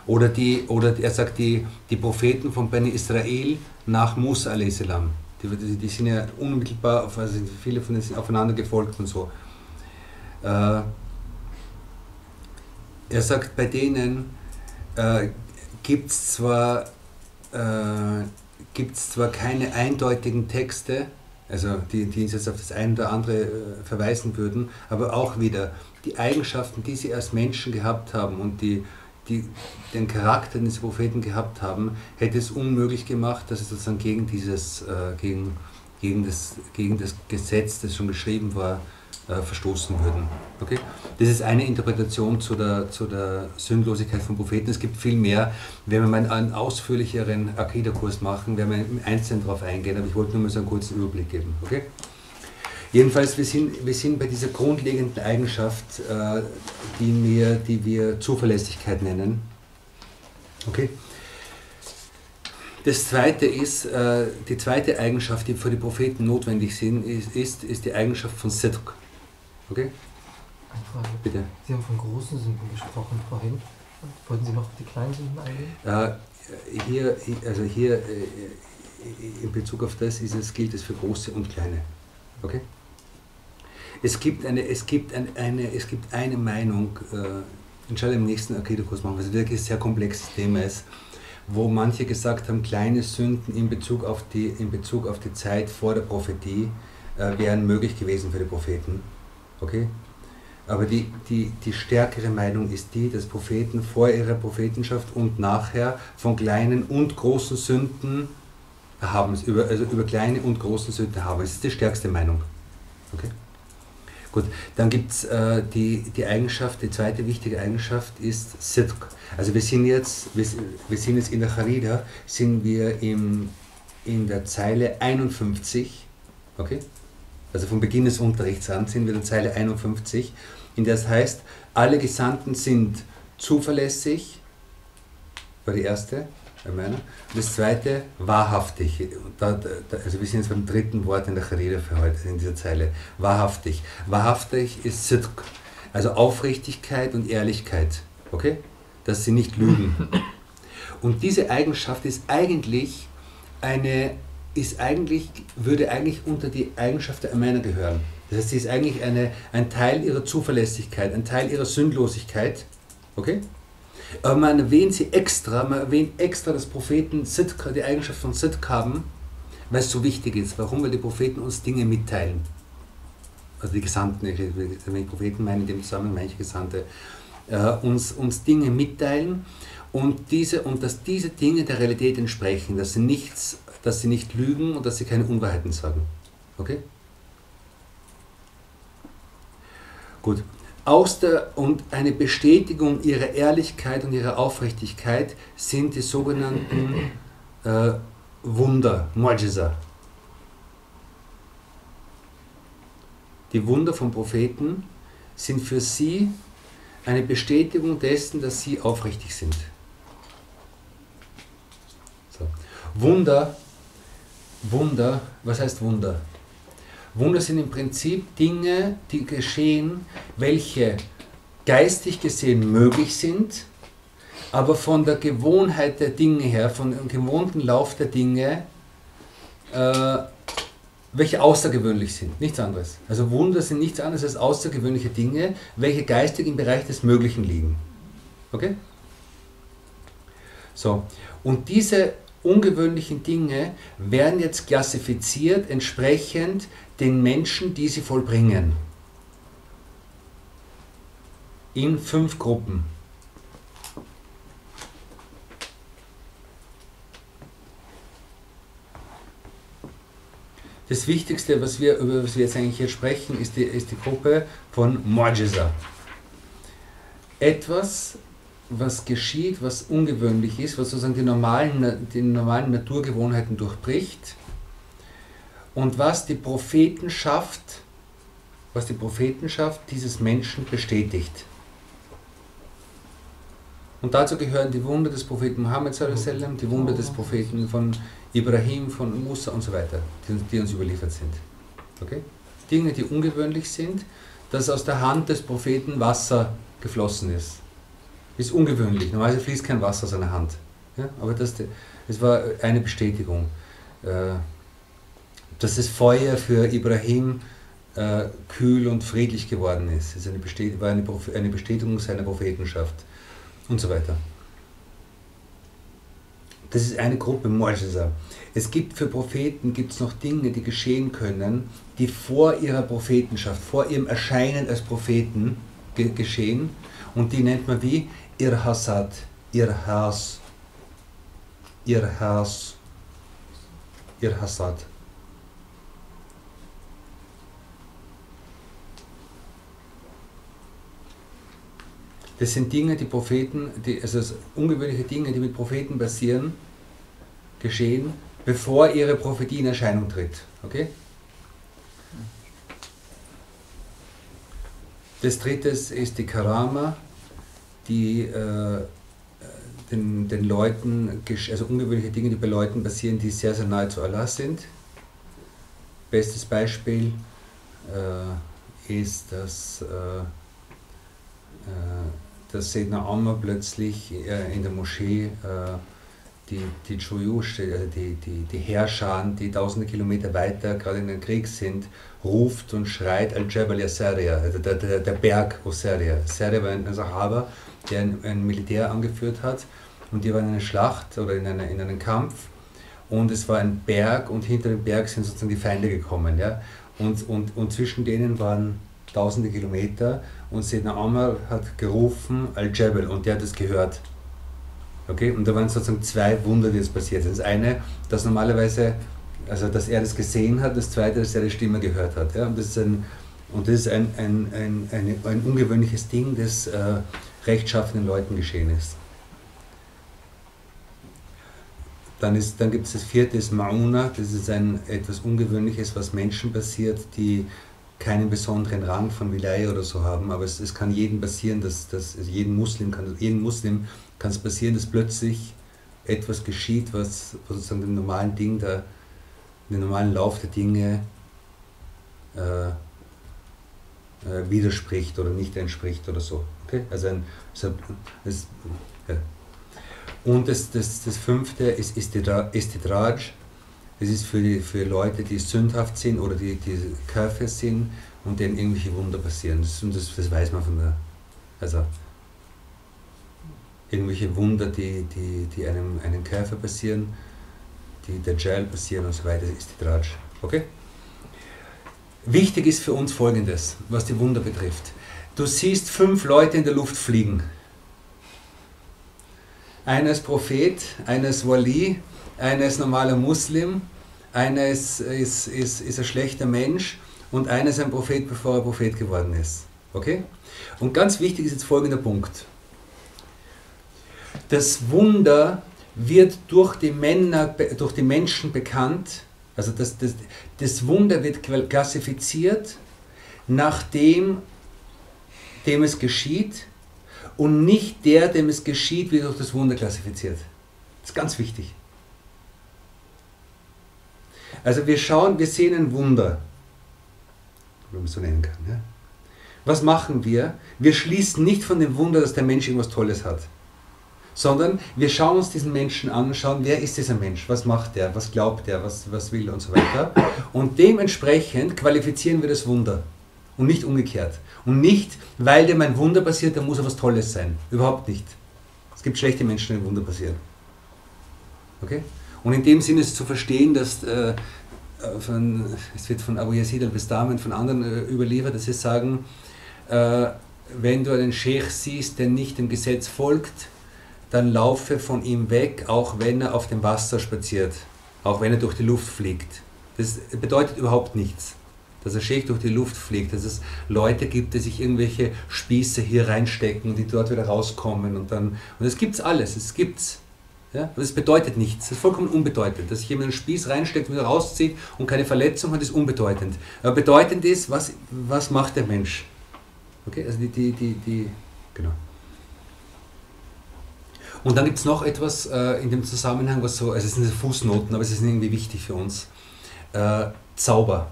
oder, die, oder er sagt, die, die Propheten von Beni Israel nach Musa a.s. Die, die, die, sind ja unmittelbar, also viele von denen sind aufeinander gefolgt und so. Äh, er sagt, bei denen äh, gibt es zwar, äh, zwar keine eindeutigen Texte, also die, die jetzt auf das eine oder andere äh, verweisen würden, aber auch wieder die Eigenschaften, die sie als Menschen gehabt haben und die, die den Charakter des Propheten gehabt haben, hätte es unmöglich gemacht, dass es sozusagen gegen dieses, äh, gegen, gegen, das, gegen das Gesetz, das schon geschrieben war, äh, verstoßen würden. Okay? Das ist eine Interpretation zu der, zu der Sündlosigkeit von Propheten. Es gibt viel mehr. Wenn wir mal einen ausführlicheren Akida-Kurs machen, werden wir im Einzelnen darauf eingehen, aber ich wollte nur mal so einen kurzen Überblick geben. Okay? Jedenfalls, wir sind, wir sind bei dieser grundlegenden Eigenschaft, äh, die, wir, die wir Zuverlässigkeit nennen. Okay? Das zweite ist, äh, die zweite Eigenschaft, die für die Propheten notwendig sind, ist, ist, ist die Eigenschaft von Sidq. Okay? Eine Frage. Bitte. Sie haben von großen Sünden gesprochen vorhin. Wollten Sie noch auf die kleinen Sünden eingehen? Äh, hier, also hier äh, in Bezug auf das ist es, gilt es für große und kleine. Okay? Es gibt eine, es gibt ein, eine, es gibt eine Meinung, äh, inshallah im nächsten Akidokurs machen, was wirklich ein sehr komplexes Thema ist, wo manche gesagt haben, kleine Sünden in Bezug auf die, in Bezug auf die Zeit vor der Prophetie äh, wären möglich gewesen für die Propheten. Okay? Aber die, die, die stärkere Meinung ist die, dass Propheten vor ihrer Prophetenschaft und nachher von kleinen und großen Sünden haben, über, also über kleine und große Sünden haben. Das ist die stärkste Meinung. Okay? Gut, dann gibt es äh, die, die Eigenschaft, die zweite wichtige Eigenschaft ist Sidq. Also wir sind jetzt, wir, wir sind jetzt in der Charida, sind wir im, in der Zeile 51, okay? Also vom Beginn des Unterrichts an, sind wir in Zeile 51, in der es heißt, alle Gesandten sind zuverlässig, war die erste, meiner. Und das zweite, wahrhaftig. Da, da, also wir sind jetzt beim dritten Wort in der Rede für heute, in dieser Zeile. Wahrhaftig. Wahrhaftig ist Sidq, also Aufrichtigkeit und Ehrlichkeit. Okay? Dass sie nicht lügen. Und diese Eigenschaft ist eigentlich eine ist eigentlich, würde eigentlich unter die Eigenschaft der Männer gehören. Das heißt, sie ist eigentlich eine, ein Teil ihrer Zuverlässigkeit, ein Teil ihrer Sündlosigkeit. Okay? Aber man erwähnt sie extra, man erwähnt extra, dass Propheten Sidq, die Eigenschaft von Sidq haben, weil es so wichtig ist. Warum? Weil die Propheten uns Dinge mitteilen. Also die Gesandten, wenn ich Propheten meine, in dem Zusammenhang manche Gesandte, äh, uns, uns Dinge mitteilen und, diese, und dass diese Dinge der Realität entsprechen, dass sie nichts dass sie nicht lügen und dass sie keine Unwahrheiten sagen. Okay? Gut. Aus der, und eine Bestätigung ihrer Ehrlichkeit und ihrer Aufrichtigkeit sind die sogenannten äh, Wunder, Mu'jiza. Die Wunder von Propheten sind für sie eine Bestätigung dessen, dass sie aufrichtig sind. So. Wunder Wunder, was heißt Wunder? Wunder sind im Prinzip Dinge, die geschehen, welche geistig gesehen möglich sind, aber von der Gewohnheit der Dinge her, von dem gewohnten Lauf der Dinge, äh, welche außergewöhnlich sind, nichts anderes. Also Wunder sind nichts anderes als außergewöhnliche Dinge, welche geistig im Bereich des Möglichen liegen. Okay? So, und diese ungewöhnlichen Dinge werden jetzt klassifiziert entsprechend den Menschen, die sie vollbringen. In fünf Gruppen. Das Wichtigste, was wir, über was wir jetzt eigentlich hier sprechen, ist die, ist die Gruppe von Mu'jiza. Etwas, was geschieht, was ungewöhnlich ist, was sozusagen die normalen, die normalen Naturgewohnheiten durchbricht und was die Prophetenschaft, was die Prophetenschaft dieses Menschen bestätigt. Und dazu gehören die Wunder des Propheten Mohammed, die Wunder des Propheten von Ibrahim, von Musa und so weiter, die, die uns überliefert sind. Okay? Dinge, die ungewöhnlich sind, dass aus der Hand des Propheten Wasser geflossen ist ist ungewöhnlich. Normalerweise fließt kein Wasser aus einer Hand. Ja? Aber das, das war eine Bestätigung, äh, dass das Feuer für Ibrahim äh, kühl und friedlich geworden ist. Es war eine, Bestätigung seiner Prophetenschaft und so weiter. Das ist eine Gruppe Mu'jiza. Es gibt für Propheten gibt's noch Dinge, die geschehen können, die vor ihrer Prophetenschaft, vor ihrem Erscheinen als Propheten ge geschehen. Und die nennt man wie? Irhasad, Irhas, Irhas, Irhasad. Das sind Dinge, die Propheten, die, also ungewöhnliche Dinge, die mit Propheten passieren, geschehen, bevor ihre Prophetie in Erscheinung tritt. Okay? Das dritte ist die Karama, die äh, den, den Leuten, also ungewöhnliche Dinge, die bei Leuten passieren, die sehr, sehr nahe zu Allah sind. Bestes Beispiel äh, ist, dass, äh, äh dass Sedna Amma plötzlich äh, in der Moschee äh, die, die Chuyush, also die, die, die Herrscher, die tausende Kilometer weiter gerade in den Krieg sind, ruft und schreit Al-Jabal Yasaria, also der, der, der Berg Osaria. Saria war ein Sahaba, der ein, ein, Militär angeführt hat und die waren in einer Schlacht oder in, eine, in einem Kampf und es war ein Berg und hinter dem Berg sind sozusagen die Feinde gekommen. Ja? Und, und, und zwischen denen waren tausende Kilometer und Sedna Amr hat gerufen Al-Jabal und der hat es gehört. Okay? Und da waren sozusagen zwei Wunder, die jetzt passiert sind. Das eine, dass normalerweise, also dass er das gesehen hat, das zweite, dass er die Stimme gehört hat. Ja? Und das ist ein, und das ist ein, ein, ein, ein, ein ungewöhnliches Ding, das äh, rechtschaffenen Leuten geschehen ist. Dann, dann gibt es das vierte, ist Mauna, das ist ein etwas Ungewöhnliches, was Menschen passiert, die keinen besonderen Rang von Wilaya oder so haben, aber es, es kann jedem passieren, dass, dass jeden Muslim kann, jeden Muslim kann es passieren, dass plötzlich etwas geschieht, was, sozusagen dem normalen Ding, der, dem normalen Lauf der Dinge äh, äh, widerspricht oder nicht entspricht oder so. Okay? Also ein, das, ja. Und das, das, das fünfte ist Istidraj. Das ist für, die, für Leute, die sündhaft sind oder die, die Körper sind und denen irgendwelche Wunder passieren. Das, das, das weiß man von der. Also, irgendwelche Wunder, die, die, die einem, einem Käfer passieren, die der Gel passieren und so weiter, ist die Tratsch. Okay? Wichtig ist für uns folgendes, was die Wunder betrifft. Du siehst fünf Leute in der Luft fliegen. Einer ist Prophet, einer ist Wali, einer ist normaler Muslim, einer ist, ist, ist, ist ein schlechter Mensch und einer ist ein Prophet, bevor er Prophet geworden ist. Okay? Und ganz wichtig ist jetzt folgender Punkt. Das Wunder wird durch die, Männer, durch die Menschen bekannt, also das, das, das Wunder wird klassifiziert nach dem, dem es geschieht und nicht der, dem es geschieht, wird durch das Wunder klassifiziert. Das ist ganz wichtig. Also wir schauen, wir sehen ein Wunder, wenn man es so nennen kann. Ja? Was machen wir? Wir schließen nicht von dem Wunder, dass der Mensch irgendwas Tolles hat sondern wir schauen uns diesen Menschen an schauen, wer ist dieser Mensch, was macht er, was glaubt er, was, was will und so weiter. Und dementsprechend qualifizieren wir das Wunder und nicht umgekehrt. Und nicht, weil dem ein Wunder passiert, dann muss er was Tolles sein. Überhaupt nicht. Es gibt schlechte Menschen, denen Wunder passieren. Okay? Und in dem Sinne ist zu verstehen, dass äh, von, es wird von Abu Yazid al-Bistami und von anderen äh, überliefert, dass sie sagen, äh, wenn du einen Sheikh siehst, der nicht dem Gesetz folgt, dann laufe von ihm weg, auch wenn er auf dem Wasser spaziert, auch wenn er durch die Luft fliegt. Das bedeutet überhaupt nichts, dass er Sheikh durch die Luft fliegt, dass es Leute gibt, die sich irgendwelche Spieße hier reinstecken und die dort wieder rauskommen und dann, und gibt's alles, es gibt's. Ja? Das bedeutet nichts, das ist vollkommen unbedeutend. Dass sich jemand einen Spieß reinsteckt und wieder rauszieht und keine Verletzung hat, ist unbedeutend. Aber bedeutend ist, was, was macht der Mensch? Okay, also die, die, die, die genau. Und dann gibt es noch etwas äh, in dem Zusammenhang, was so, also es sind Fußnoten, aber es ist irgendwie wichtig für uns. Äh, Zauber.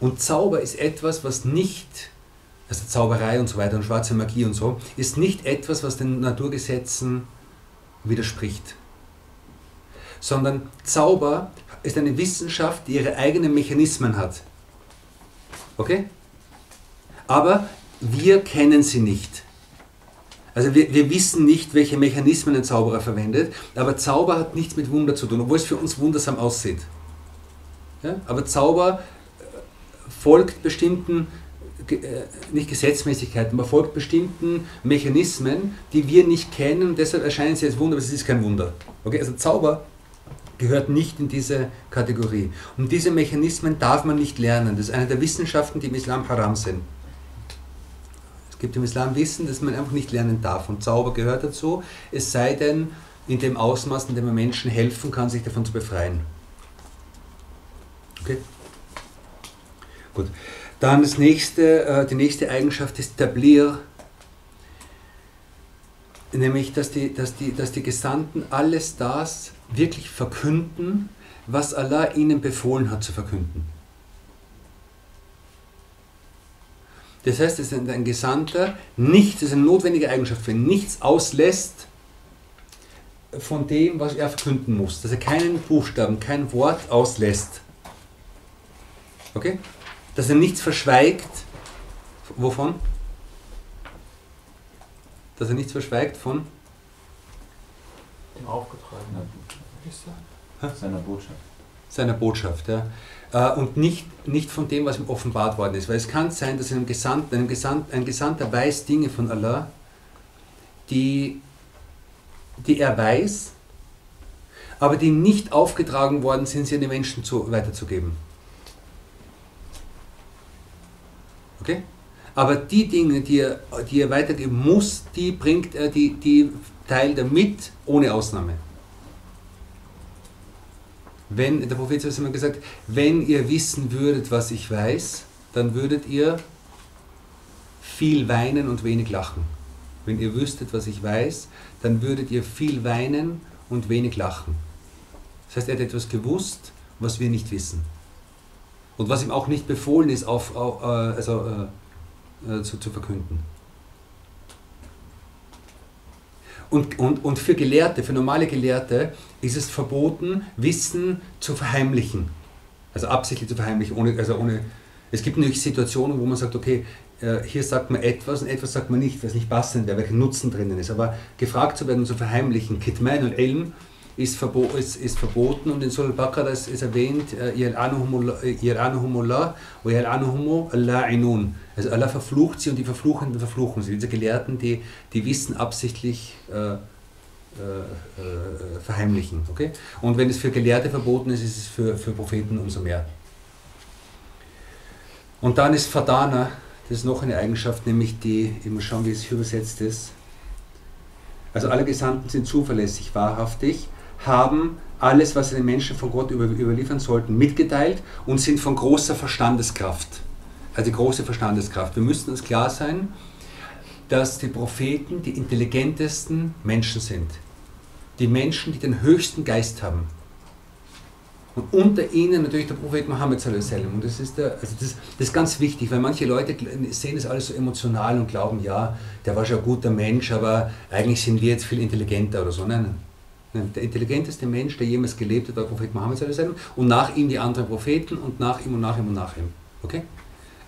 Und Zauber ist etwas, was nicht, also Zauberei und so weiter und schwarze Magie und so, ist nicht etwas, was den Naturgesetzen widerspricht. Sondern Zauber ist eine Wissenschaft, die ihre eigenen Mechanismen hat. Okay? Aber wir kennen sie nicht. Also wir, wir wissen nicht, welche Mechanismen ein Zauberer verwendet, aber Zauber hat nichts mit Wunder zu tun, obwohl es für uns wundersam aussieht. Ja? Aber Zauber äh, folgt bestimmten, äh, nicht Gesetzmäßigkeiten, aber folgt bestimmten Mechanismen, die wir nicht kennen und deshalb erscheinen sie als Wunder, aber es ist kein Wunder. Okay? Also Zauber gehört nicht in diese Kategorie. Und diese Mechanismen darf man nicht lernen. Das ist eine der Wissenschaften, die im Islam haram sind. Gibt im Islam Wissen, das man einfach nicht lernen darf. Und Zauber gehört dazu, es sei denn in dem Ausmaß, in dem man Menschen helfen kann, sich davon zu befreien. Okay? Gut. Dann das nächste, äh, die nächste Eigenschaft ist Tablir, nämlich dass die, dass, die, dass die Gesandten alles das wirklich verkünden, was Allah ihnen befohlen hat zu verkünden. Das heißt, dass ein Gesandter nichts, das ist eine notwendige Eigenschaft für ihn, nichts auslässt von dem, was er verkünden muss. Dass er keinen Buchstaben, kein Wort auslässt. Okay? Dass er nichts verschweigt. Wovon? Dass er nichts verschweigt von dem Aufgetragenen. Seiner Botschaft. Seiner Botschaft, ja. Äh, und nicht, nicht von dem, was ihm offenbart worden ist. Weil es kann sein, dass einem Gesandten, einem Gesandten, ein Gesandter weiß Dinge von Allah, die, die er weiß, aber die nicht aufgetragen worden sind, sie an die Menschen zu, weiterzugeben. Okay? Aber die Dinge, die er, die er weitergeben muss, die bringt er, die, die teilt er mit, ohne Ausnahme. Wenn, der Prophet hat immer gesagt, wenn ihr wissen würdet, was ich weiß, dann würdet ihr viel weinen und wenig lachen. Wenn ihr wüsstet, was ich weiß, dann würdet ihr viel weinen und wenig lachen. Das heißt, er hat etwas gewusst, was wir nicht wissen. Und was ihm auch nicht befohlen ist, auf, auf, äh, also, äh, äh, zu, zu verkünden. Und, und, und für Gelehrte, für normale Gelehrte, ist es verboten, Wissen zu verheimlichen. Also absichtlich zu verheimlichen. Ohne, also ohne, es gibt natürlich Situationen, wo man sagt, okay, äh, hier sagt man etwas und etwas sagt man nicht, was nicht passend wäre, welcher Nutzen drinnen ist. Aber gefragt zu werden und zu verheimlichen, Kitman und Elm, ist, verbo ist, ist verboten und in Surah Al-Baqarah ist, ist erwähnt, yal'anuhumu al-la'inun. Also Allah verflucht sie und die Verfluchenden verfluchen sie. Diese Gelehrten, die, die Wissen absichtlich äh, äh, äh, verheimlichen. Okay? Und wenn es für Gelehrte verboten ist, ist es für, für Propheten umso mehr. Und dann ist Fadana, das ist noch eine Eigenschaft, nämlich die, ich muss schauen, wie es hier übersetzt ist. Also alle Gesandten sind zuverlässig, wahrhaftig, haben alles, was sie den Menschen von Gott überliefern sollten, mitgeteilt und sind von großer Verstandeskraft. Also große Verstandeskraft. Wir müssen uns klar sein, dass die Propheten die intelligentesten Menschen sind. Die Menschen, die den höchsten Geist haben. Und unter ihnen natürlich der Prophet Mohammed. Und das ist, der, also das, das ist ganz wichtig, weil manche Leute sehen das alles so emotional und glauben, ja, der war schon ein guter Mensch, aber eigentlich sind wir jetzt viel intelligenter oder so. Nein, der intelligenteste Mensch, der jemals gelebt hat, war Prophet Mohammed und nach ihm die anderen Propheten und nach ihm und nach ihm und nach ihm. Okay?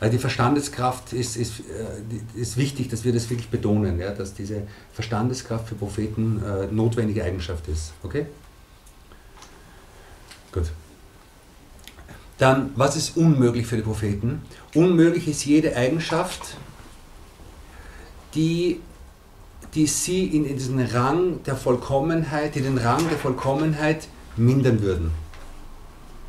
Also die Verstandeskraft ist, ist, äh, ist wichtig, dass wir das wirklich betonen, ja, dass diese Verstandeskraft für Propheten äh, notwendige Eigenschaft ist. Okay? Gut. Dann, was ist unmöglich für die Propheten? Unmöglich ist jede Eigenschaft, die die sie in, diesen Rang der Vollkommenheit, die den Rang der Vollkommenheit mindern würden.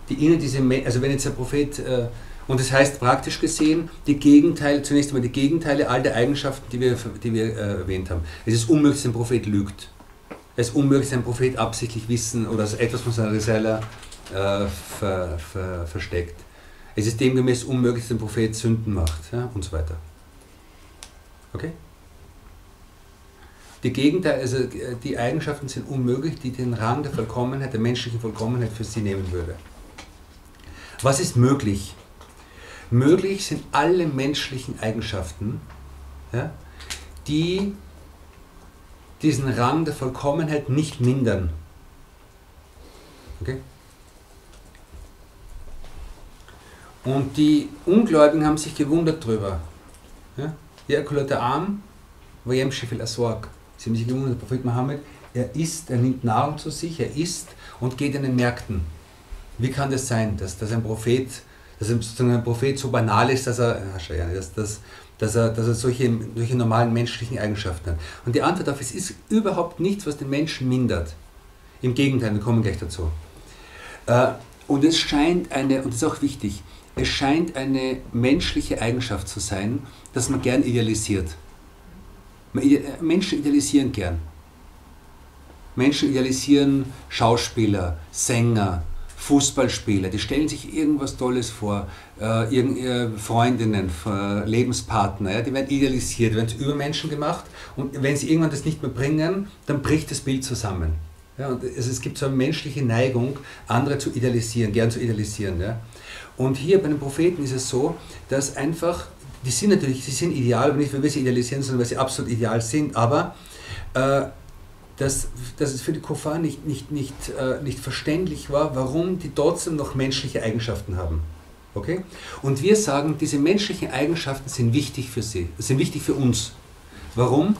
Die ihnen diese, also wenn jetzt der Prophet, äh, und das heißt praktisch gesehen, die Gegenteile, zunächst einmal die Gegenteile all der Eigenschaften, die wir, die wir äh, erwähnt haben. Es ist unmöglich, dass ein Prophet lügt. Es ist unmöglich, dass ein Prophet absichtlich wissen oder etwas von seiner Risala äh, ver, ver, versteckt. Es ist demgemäß unmöglich, dass ein Prophet Sünden macht ja, und so weiter. Okay? Die Gegenteil, also die Eigenschaften sind unmöglich, die den Rang der Vollkommenheit, der menschlichen Vollkommenheit für sie nehmen würde. Was ist möglich? Möglich sind alle menschlichen Eigenschaften, ja, die diesen Rang der Vollkommenheit nicht mindern. Okay? Und die Ungläubigen haben sich gewundert darüber. Ja? der Arm, ويمشي في الأسواق Sie haben sich gewundert, der Prophet Mohammed, er isst, er nimmt Nahrung zu sich, er isst und geht in den Märkten. Wie kann das sein, dass, dass ein Prophet, dass ein Prophet so banal ist, dass er, dass, dass, dass er, dass er solche, solche normalen menschlichen Eigenschaften hat? Und die Antwort ist, es ist überhaupt nichts, was den Menschen mindert. Im Gegenteil, wir kommen gleich dazu. Äh, und es scheint eine, und das ist auch wichtig, es scheint eine menschliche Eigenschaft zu sein, dass man gern idealisiert. Menschen idealisieren gern. Menschen idealisieren Schauspieler, Sänger, Fußballspieler, die stellen sich irgendwas Tolles vor, äh, irgend, Freundinnen, Lebenspartner, ja, die werden idealisiert, werden zu Übermenschen gemacht und wenn sie irgendwann das nicht mehr bringen, dann bricht das Bild zusammen. Ja, und es, es gibt so eine menschliche Neigung, andere zu idealisieren, gern zu idealisieren. Ja. Und hier bei den Propheten ist es so, dass einfach, die sind natürlich, sie sind ideal, nicht weil wir sie idealisieren, sondern weil sie absolut ideal sind, aber äh, dass, dass es für die Kofar nicht, nicht, nicht, äh, nicht verständlich war, warum die trotzdem noch menschliche Eigenschaften haben. Okay? Und wir sagen, diese menschlichen Eigenschaften sind wichtig für sie, sind wichtig für uns. Warum?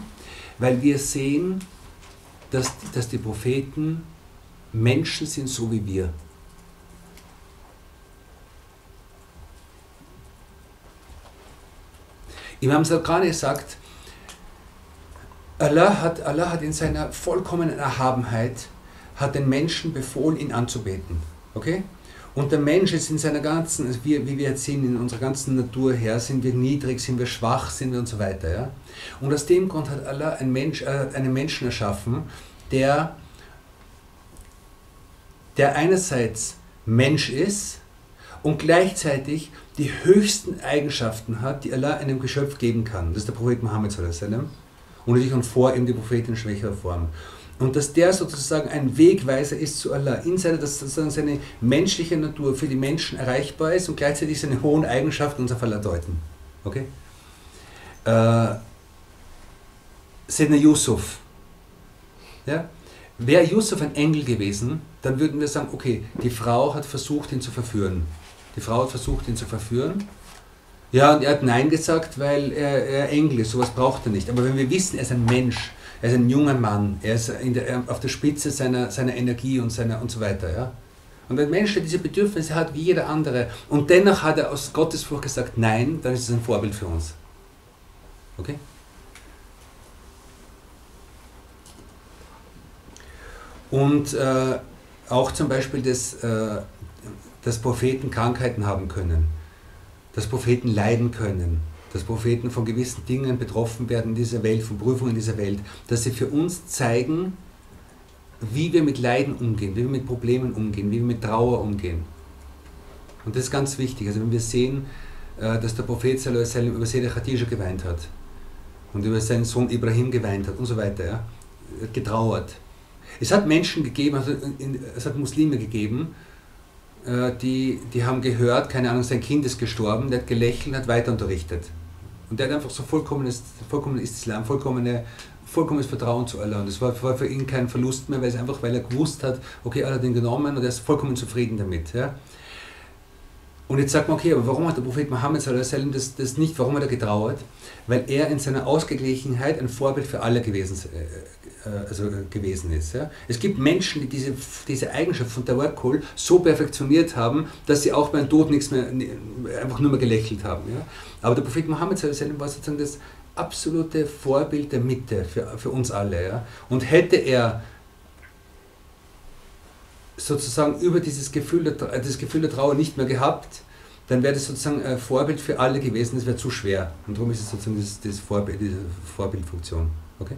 Weil wir sehen, dass, dass die Propheten Menschen sind, so wie wir. Imam Salkani sagt, Allah hat, Allah hat in seiner vollkommenen Erhabenheit hat den Menschen befohlen, ihn anzubeten. Okay? Und der Mensch ist in seiner ganzen, also wie, wie wir jetzt sehen, in unserer ganzen Natur her, sind wir niedrig, sind wir schwach, sind wir und so weiter. Ja? Und aus dem Grund hat Allah einen, Mensch, äh, einen Menschen erschaffen, der, der einerseits Mensch ist und gleichzeitig die höchsten Eigenschaften hat, die Allah einem Geschöpf geben kann. Das ist der Prophet Muhammad sallam und natürlich und vor ihm die Prophetin in schwächerer Form. Und dass der sozusagen ein Wegweiser ist zu Allah, in seiner, dass sozusagen seine menschliche Natur für die Menschen erreichbar ist und gleichzeitig seine hohen Eigenschaften uns auf Allah deuten. Okay? Äh, Sedna Yusuf. Ja? Wäre Yusuf ein Engel gewesen, dann würden wir sagen, okay, die Frau hat versucht, ihn zu verführen. Die Frau hat versucht, ihn zu verführen ja, und er hat Nein gesagt, weil er, er Engel ist, sowas braucht er nicht. Aber wenn wir wissen, er ist ein Mensch, er ist ein junger Mann, er ist der, auf der Spitze seiner, seiner Energie und, seiner, und so weiter. Ja? Und ein Mensch diese Bedürfnisse hat wie jeder andere und dennoch hat er aus Gottesfurcht gesagt Nein, dann ist es ein Vorbild für uns. Okay? Und äh, auch zum Beispiel, dass, äh, dass Propheten Krankheiten haben können dass Propheten leiden können, dass Propheten von gewissen Dingen betroffen werden in dieser Welt, von Prüfungen in dieser Welt, dass sie für uns zeigen, wie wir mit Leiden umgehen, wie wir mit Problemen umgehen, wie wir mit Trauer umgehen. Und das ist ganz wichtig. Also wenn wir sehen, äh, dass der Prophet sallam, über Sede Khadija geweint hat und über seinen Sohn Ibrahim geweint hat und so weiter, ja, getrauert. Es hat Menschen gegeben, also es hat Muslime gegeben, die, die haben gehört, keine Ahnung, sein Kind ist gestorben, der hat gelächelt, hat weiter unterrichtet. Und der hat einfach so vollkommenes, vollkommenes Islam, vollkommene, vollkommenes Vertrauen zu Allah. Und es war, war, für ihn kein Verlust mehr, weil es einfach, weil er gewusst hat, okay, Allah hat ihn genommen und er ist vollkommen zufrieden damit. Ja. Und jetzt sagt man, okay, aber warum hat der Prophet Mohammed das, das nicht, warum hat er getrauert? Weil er in seiner Ausgeglichenheit ein Vorbild für alle gewesen, äh, äh, also äh, gewesen ist. Ja? Es gibt Menschen, die diese, diese Eigenschaft von Tawakkul so perfektioniert haben, dass sie auch beim Tod nichts mehr, einfach nur mehr gelächelt haben. Ja? Aber der Prophet Mohammed war sozusagen das absolute Vorbild der Mitte für, für uns alle. Ja? Und hätte er sozusagen über dieses Gefühl der, das Gefühl der Trauer nicht mehr gehabt, dann wäre das sozusagen ein Vorbild für alle gewesen, das wäre zu schwer. Und darum ist es sozusagen das, das Vorbild, diese Vorbildfunktion. Okay?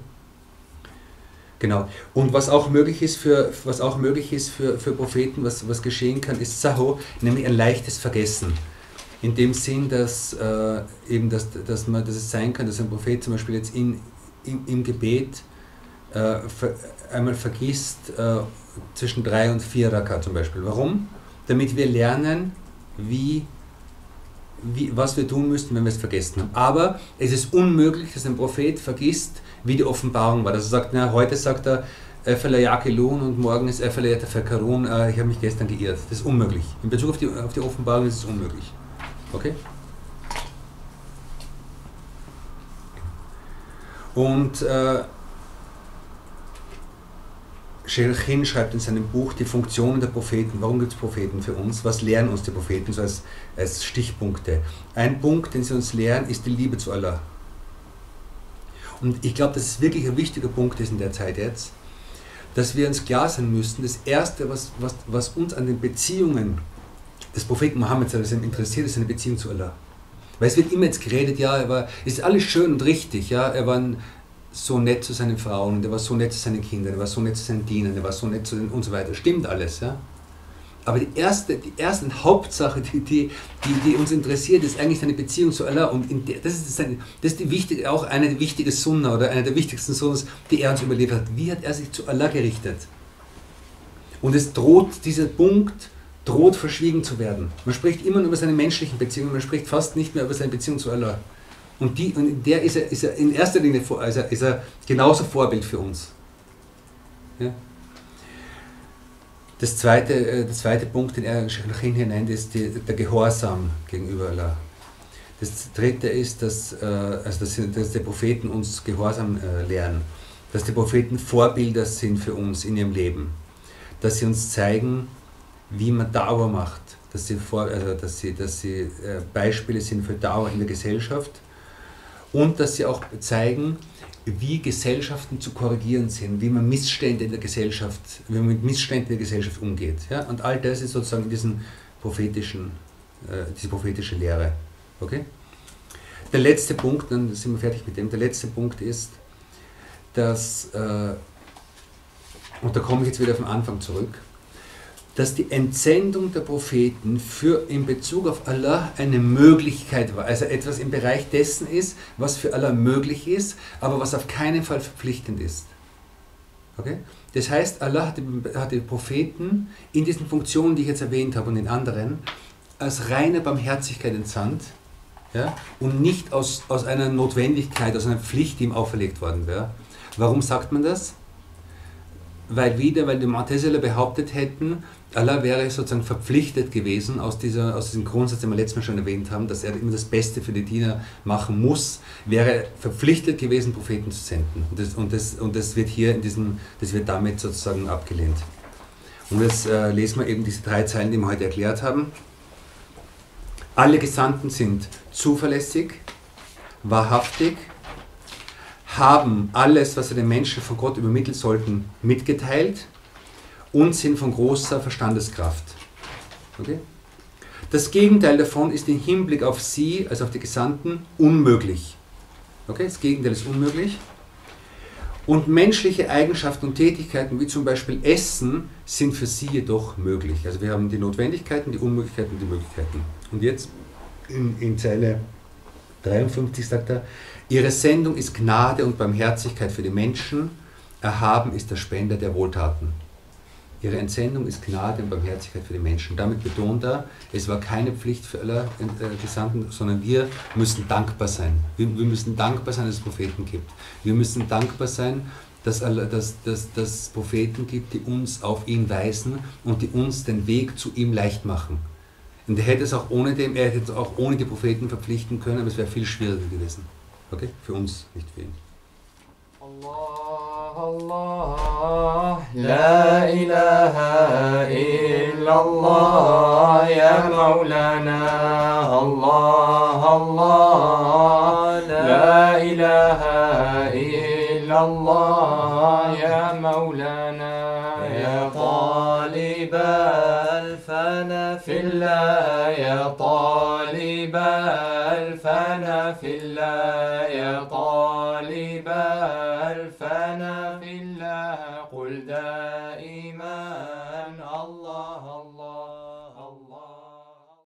Genau. Und was auch möglich ist für, was auch möglich ist für, für Propheten, was, was geschehen kann, ist Saho, nämlich ein leichtes Vergessen. In dem Sinn, dass, äh, eben dass, dass, man, dass es sein kann, dass ein Prophet zum Beispiel jetzt in, in im Gebet äh, einmal vergisst, äh, zwischen drei und vier Raka zum Beispiel. Warum? Damit wir lernen, wie, wie, was wir tun müssten, wenn wir es vergessen haben. Aber es ist unmöglich, dass ein Prophet vergisst, wie die Offenbarung war. Dass er sagt, na, heute sagt er, Efelayakilun und morgen ist Efelayatafakarun, äh, ich habe mich gestern geirrt. Das ist unmöglich. In Bezug auf die, auf die Offenbarung ist es unmöglich. Okay? Und äh, Scherchin schreibt in seinem Buch die Funktionen der Propheten. Warum gibt es Propheten für uns? Was lehren uns die Propheten so als, als Stichpunkte? Ein Punkt, den sie uns lehren, ist die Liebe zu Allah. Und ich glaube, dass es wirklich ein wichtiger Punkt ist in der Zeit jetzt, dass wir uns klar sein müssen, das Erste, was, was, was uns an den Beziehungen des Propheten Mohammed interessiert, ist seine Beziehung zu Allah. Weil es wird immer jetzt geredet, ja, er war, ist alles schön und richtig, ja, er war ein so nett zu seinen Frauen, der war so nett zu seinen Kindern, der war so nett zu seinen Dienern, der war so nett zu den und so weiter. Stimmt alles, ja. Aber die erste, die erste Hauptsache, die, die, die, die uns interessiert, ist eigentlich seine Beziehung zu Allah. Und der, das ist, seine, das ist die wichtige, auch eine wichtige Sunna oder eine der wichtigsten Sunnas, die er uns überliefert hat. Wie hat er sich zu Allah gerichtet? Und es droht, dieser Punkt droht verschwiegen zu werden. Man spricht immer nur über seine menschlichen Beziehungen, man spricht fast nicht mehr über seine Beziehung zu Allah. Und, die, und der ist er, ist er in erster Linie also ist er genauso Vorbild für uns. Ja? Das zweite, äh, der zweite Punkt, den er nach hinten hinein ist die, der Gehorsam gegenüber Allah. Das dritte ist, dass, äh, also dass, dass die Propheten uns Gehorsam äh, lehren, dass die Propheten Vorbilder sind für uns in ihrem Leben, dass sie uns zeigen, wie man Dauer macht, dass sie, vor, also dass sie, dass sie Beispiele sind für Dauer in der Gesellschaft und dass sie auch zeigen, wie Gesellschaften zu korrigieren sind, wie man Missstände in der Gesellschaft, wie man mit Missständen in der Gesellschaft umgeht. Ja? Und all das ist sozusagen diesen prophetischen, äh, diese prophetische Lehre. Okay? Der letzte Punkt, dann sind wir fertig mit dem, der letzte Punkt ist, dass, äh, und da komme ich jetzt wieder auf den Anfang zurück, dass die Entsendung der Propheten für in Bezug auf Allah eine Möglichkeit war, also etwas im Bereich dessen ist, was für Allah möglich ist, aber was auf keinen Fall verpflichtend ist. Okay? Das heißt, Allah hat die, hat die Propheten in diesen Funktionen, die ich jetzt erwähnt habe und in anderen, als reine Barmherzigkeit entsandt ja, und nicht aus, aus einer Notwendigkeit, aus einer Pflicht, die ihm auferlegt worden wäre. Warum sagt man das? Weil wieder, weil die Mu'tazila behauptet hätten, Allah wäre sozusagen verpflichtet gewesen, aus, dieser, aus diesem Grundsatz, den wir letztes Mal schon erwähnt haben, dass er immer das Beste für die Diener machen muss, wäre verpflichtet gewesen, Propheten zu senden. Und das, und das, und das wird hier in diesem, das wird damit sozusagen abgelehnt. Und jetzt äh, lesen wir eben diese drei Zeilen, die wir heute erklärt haben. Alle Gesandten sind zuverlässig, wahrhaftig, haben alles, was sie den Menschen von Gott übermitteln sollten, mitgeteilt und sind von großer Verstandeskraft. Okay? Das Gegenteil davon ist im Hinblick auf sie, also auf die Gesandten, unmöglich. Okay? Das Gegenteil ist unmöglich. Und menschliche Eigenschaften und Tätigkeiten, wie zum Beispiel Essen, sind für sie jedoch möglich. Also wir haben die Notwendigkeiten, die Unmöglichkeiten die Möglichkeiten. Und jetzt in, in Zeile 53 sagt er, ihre Sendung ist Gnade und Barmherzigkeit für die Menschen, erhaben ist der Spender der Wohltaten. Ihre Entsendung ist Gnade und Barmherzigkeit für die Menschen. Damit betont er, es war keine Pflicht für alle äh, Gesandten, sondern wir müssen dankbar sein. Wir, wir, müssen dankbar sein, dass es Propheten gibt. Wir müssen dankbar sein, dass, dass, dass, dass es Propheten gibt, die uns auf ihn weisen und die uns den Weg zu ihm leicht machen. Und er hätte es auch ohne dem, er hätte es auch ohne die Propheten verpflichten können, aber es wäre viel schwieriger gewesen. Okay? Für uns, nicht für ihn. Allah, الله. لا إله إلا الله يا مولانا. الله الله. لا. إله إلا الله يا مولانا. يا طالب الفنا في الله. يا طالب الفنا في الله. da